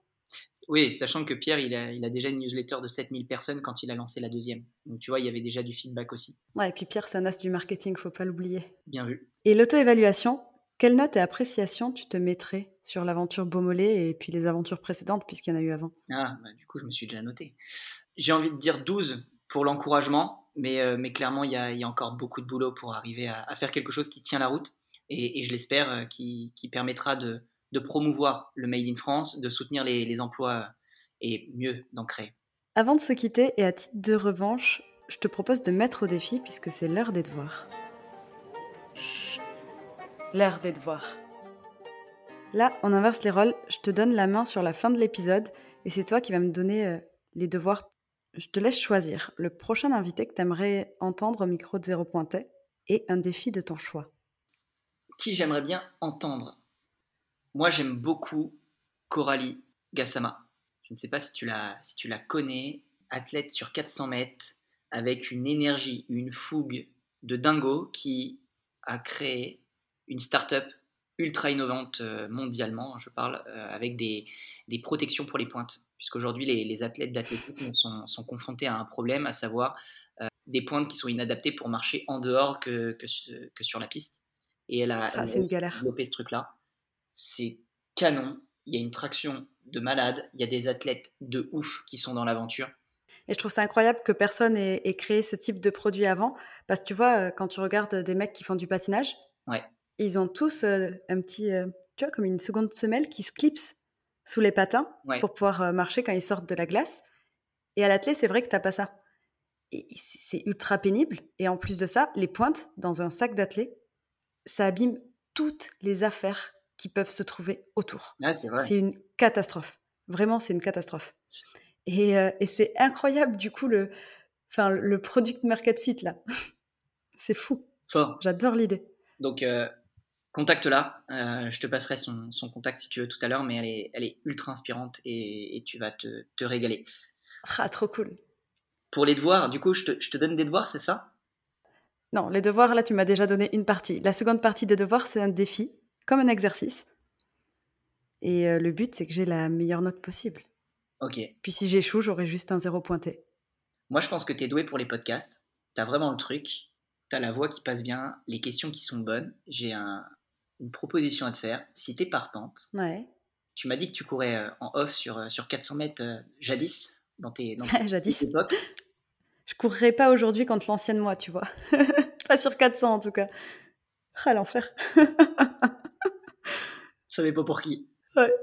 Oui, sachant que Pierre, il a, déjà une newsletter de 7000 personnes quand il a lancé la deuxième. Donc tu vois, il y avait déjà du feedback aussi. Ouais, et puis Pierre, c'est un as du marketing, faut pas l'oublier. Bien vu. Et l'auto-évaluation, quelle note et appréciation tu te mettrais sur l'aventure Beaumolet et puis les aventures précédentes, puisqu'il y en a eu avant? Ah, bah, du coup, je me suis déjà noté. J'ai envie de dire 12 pour l'encouragement, mais, euh, mais clairement, il y, a, encore beaucoup de boulot pour arriver à, faire quelque chose qui tient la route et, je l'espère, euh, qui permettra de, de promouvoir le Made in France, de soutenir les, emplois et mieux d'en créer. Avant de se quitter et à titre de revanche, je te propose de mettre au défi puisque c'est l'heure des devoirs. L'heure des devoirs. Là, on inverse les rôles, je te donne la main sur la fin de l'épisode et c'est toi qui vas me donner euh, les devoirs. Je te laisse choisir le prochain invité que tu aimerais entendre au micro de Zéro Pointet et un défi de ton choix. Qui j'aimerais bien entendre? Moi, j'aime beaucoup Coralie Gassama. Je ne sais pas si tu la, si tu la connais, athlète sur 400 mètres, avec une énergie, une fougue de dingo qui a créé une start-up ultra innovante euh, mondialement, je parle, euh, avec des, des, protections pour les pointes. Puisqu'aujourd'hui, les, les athlètes d'athlétisme sont, sont, confrontés à un problème, à savoir euh, des pointes qui sont inadaptées pour marcher en dehors que, que, que sur la piste. Et elle a, ah, développé ce truc-là c'est canon. Il y a une traction de malade. Il y a des athlètes de ouf qui sont dans l'aventure. Et je trouve ça incroyable que personne ait, créé ce type de produit avant. Parce que tu vois, euh, quand tu regardes des mecs qui font du patinage, ils ont tous euh, un petit, euh, tu vois, comme une seconde semelle qui se clipse sous les patins pour pouvoir marcher quand ils sortent de la glace. Et à l'athlète, c'est vrai que tu n'as pas ça. c'est ultra pénible. Et en plus de ça, les pointes dans un sac d'athlète, ça abîme toutes les affaires qui peuvent se trouver autour. c'est une catastrophe. Vraiment, c'est une catastrophe. Et, euh, et c'est incroyable, du coup, le, enfin, le product market fit, là. c'est fou. Fort. J'adore l'idée. Donc, euh, contacte-la. Euh, je te passerai son, son, contact si tu veux tout à l'heure, mais elle est, elle est ultra inspirante et, et tu vas te, te, régaler. Ah, trop cool. Pour les devoirs, du coup, je te, je te donne des devoirs, c'est ça? Non, les devoirs, là, tu m'as déjà donné une partie. La seconde partie des devoirs, c'est un défi, comme un exercice. Et euh, le but, c'est que j'ai la meilleure note possible. Ok. Puis si j'échoue, j'aurai juste un zéro pointé. Moi, je pense que tu es doué pour les podcasts. Tu as vraiment le truc. Tu as la voix qui passe bien, les questions qui sont bonnes. J'ai un- une proposition à te faire. Si tu es partante, Ouais, tu m'as dit que tu courais euh, en off sur, euh, sur 400 mètres euh, jadis, dans tes, dans tes jadis. époques. Je courrais pas aujourd'hui contre l'ancienne moi, tu vois. pas sur 400 en tout cas. Ah, l'enfer. Ça savais pas pour qui. Ouais.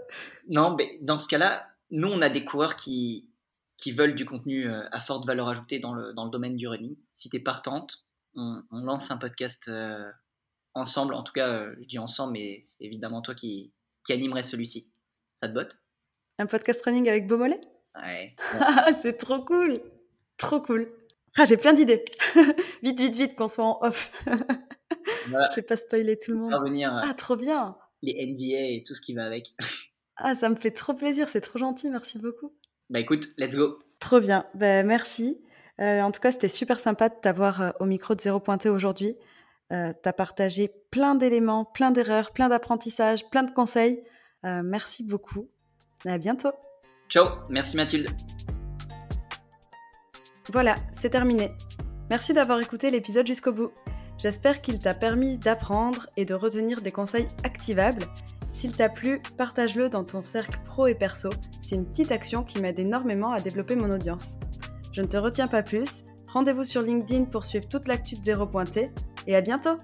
Non, mais dans ce cas-là, nous, on a des coureurs qui, qui veulent du contenu euh, à forte valeur ajoutée dans le, dans le domaine du running. Si tu es partante, on, on lance un podcast euh, ensemble. En tout cas, euh, je dis ensemble, mais c'est évidemment toi qui, qui animerais celui-ci. Ça te botte? Un podcast running avec Beaumolet Ouais. Ah, c'est trop cool. Trop cool. Ah, j'ai plein d'idées. vite, vite, vite, qu'on soit en off. Voilà. Je vais pas spoiler tout le monde. Faire venir euh, Ah, trop bien. Les NDA et tout ce qui va avec. Ah, ça me fait trop plaisir, c'est trop gentil, merci beaucoup. Bah écoute, let's go. Trop bien, ben, merci. Euh, en tout cas, c'était super sympa de t'avoir euh, au micro de Zéro Pointé aujourd'hui. Euh, tu as partagé plein d'éléments, plein d'erreurs, plein d'apprentissages, plein de conseils. Merci beaucoup. À bientôt. Ciao, merci Mathilde. Voilà, c'est terminé. Merci d'avoir écouté l'épisode jusqu'au bout. J'espère qu'il t'a permis d'apprendre et de retenir des conseils activables. S'il t'a plu, partage-le dans ton cercle pro et perso. C'est une petite action qui m'aide énormément à développer mon audience. Je ne te retiens pas plus. Rendez-vous sur LinkedIn pour suivre toute l'actu de Zéro Pointé et à bientôt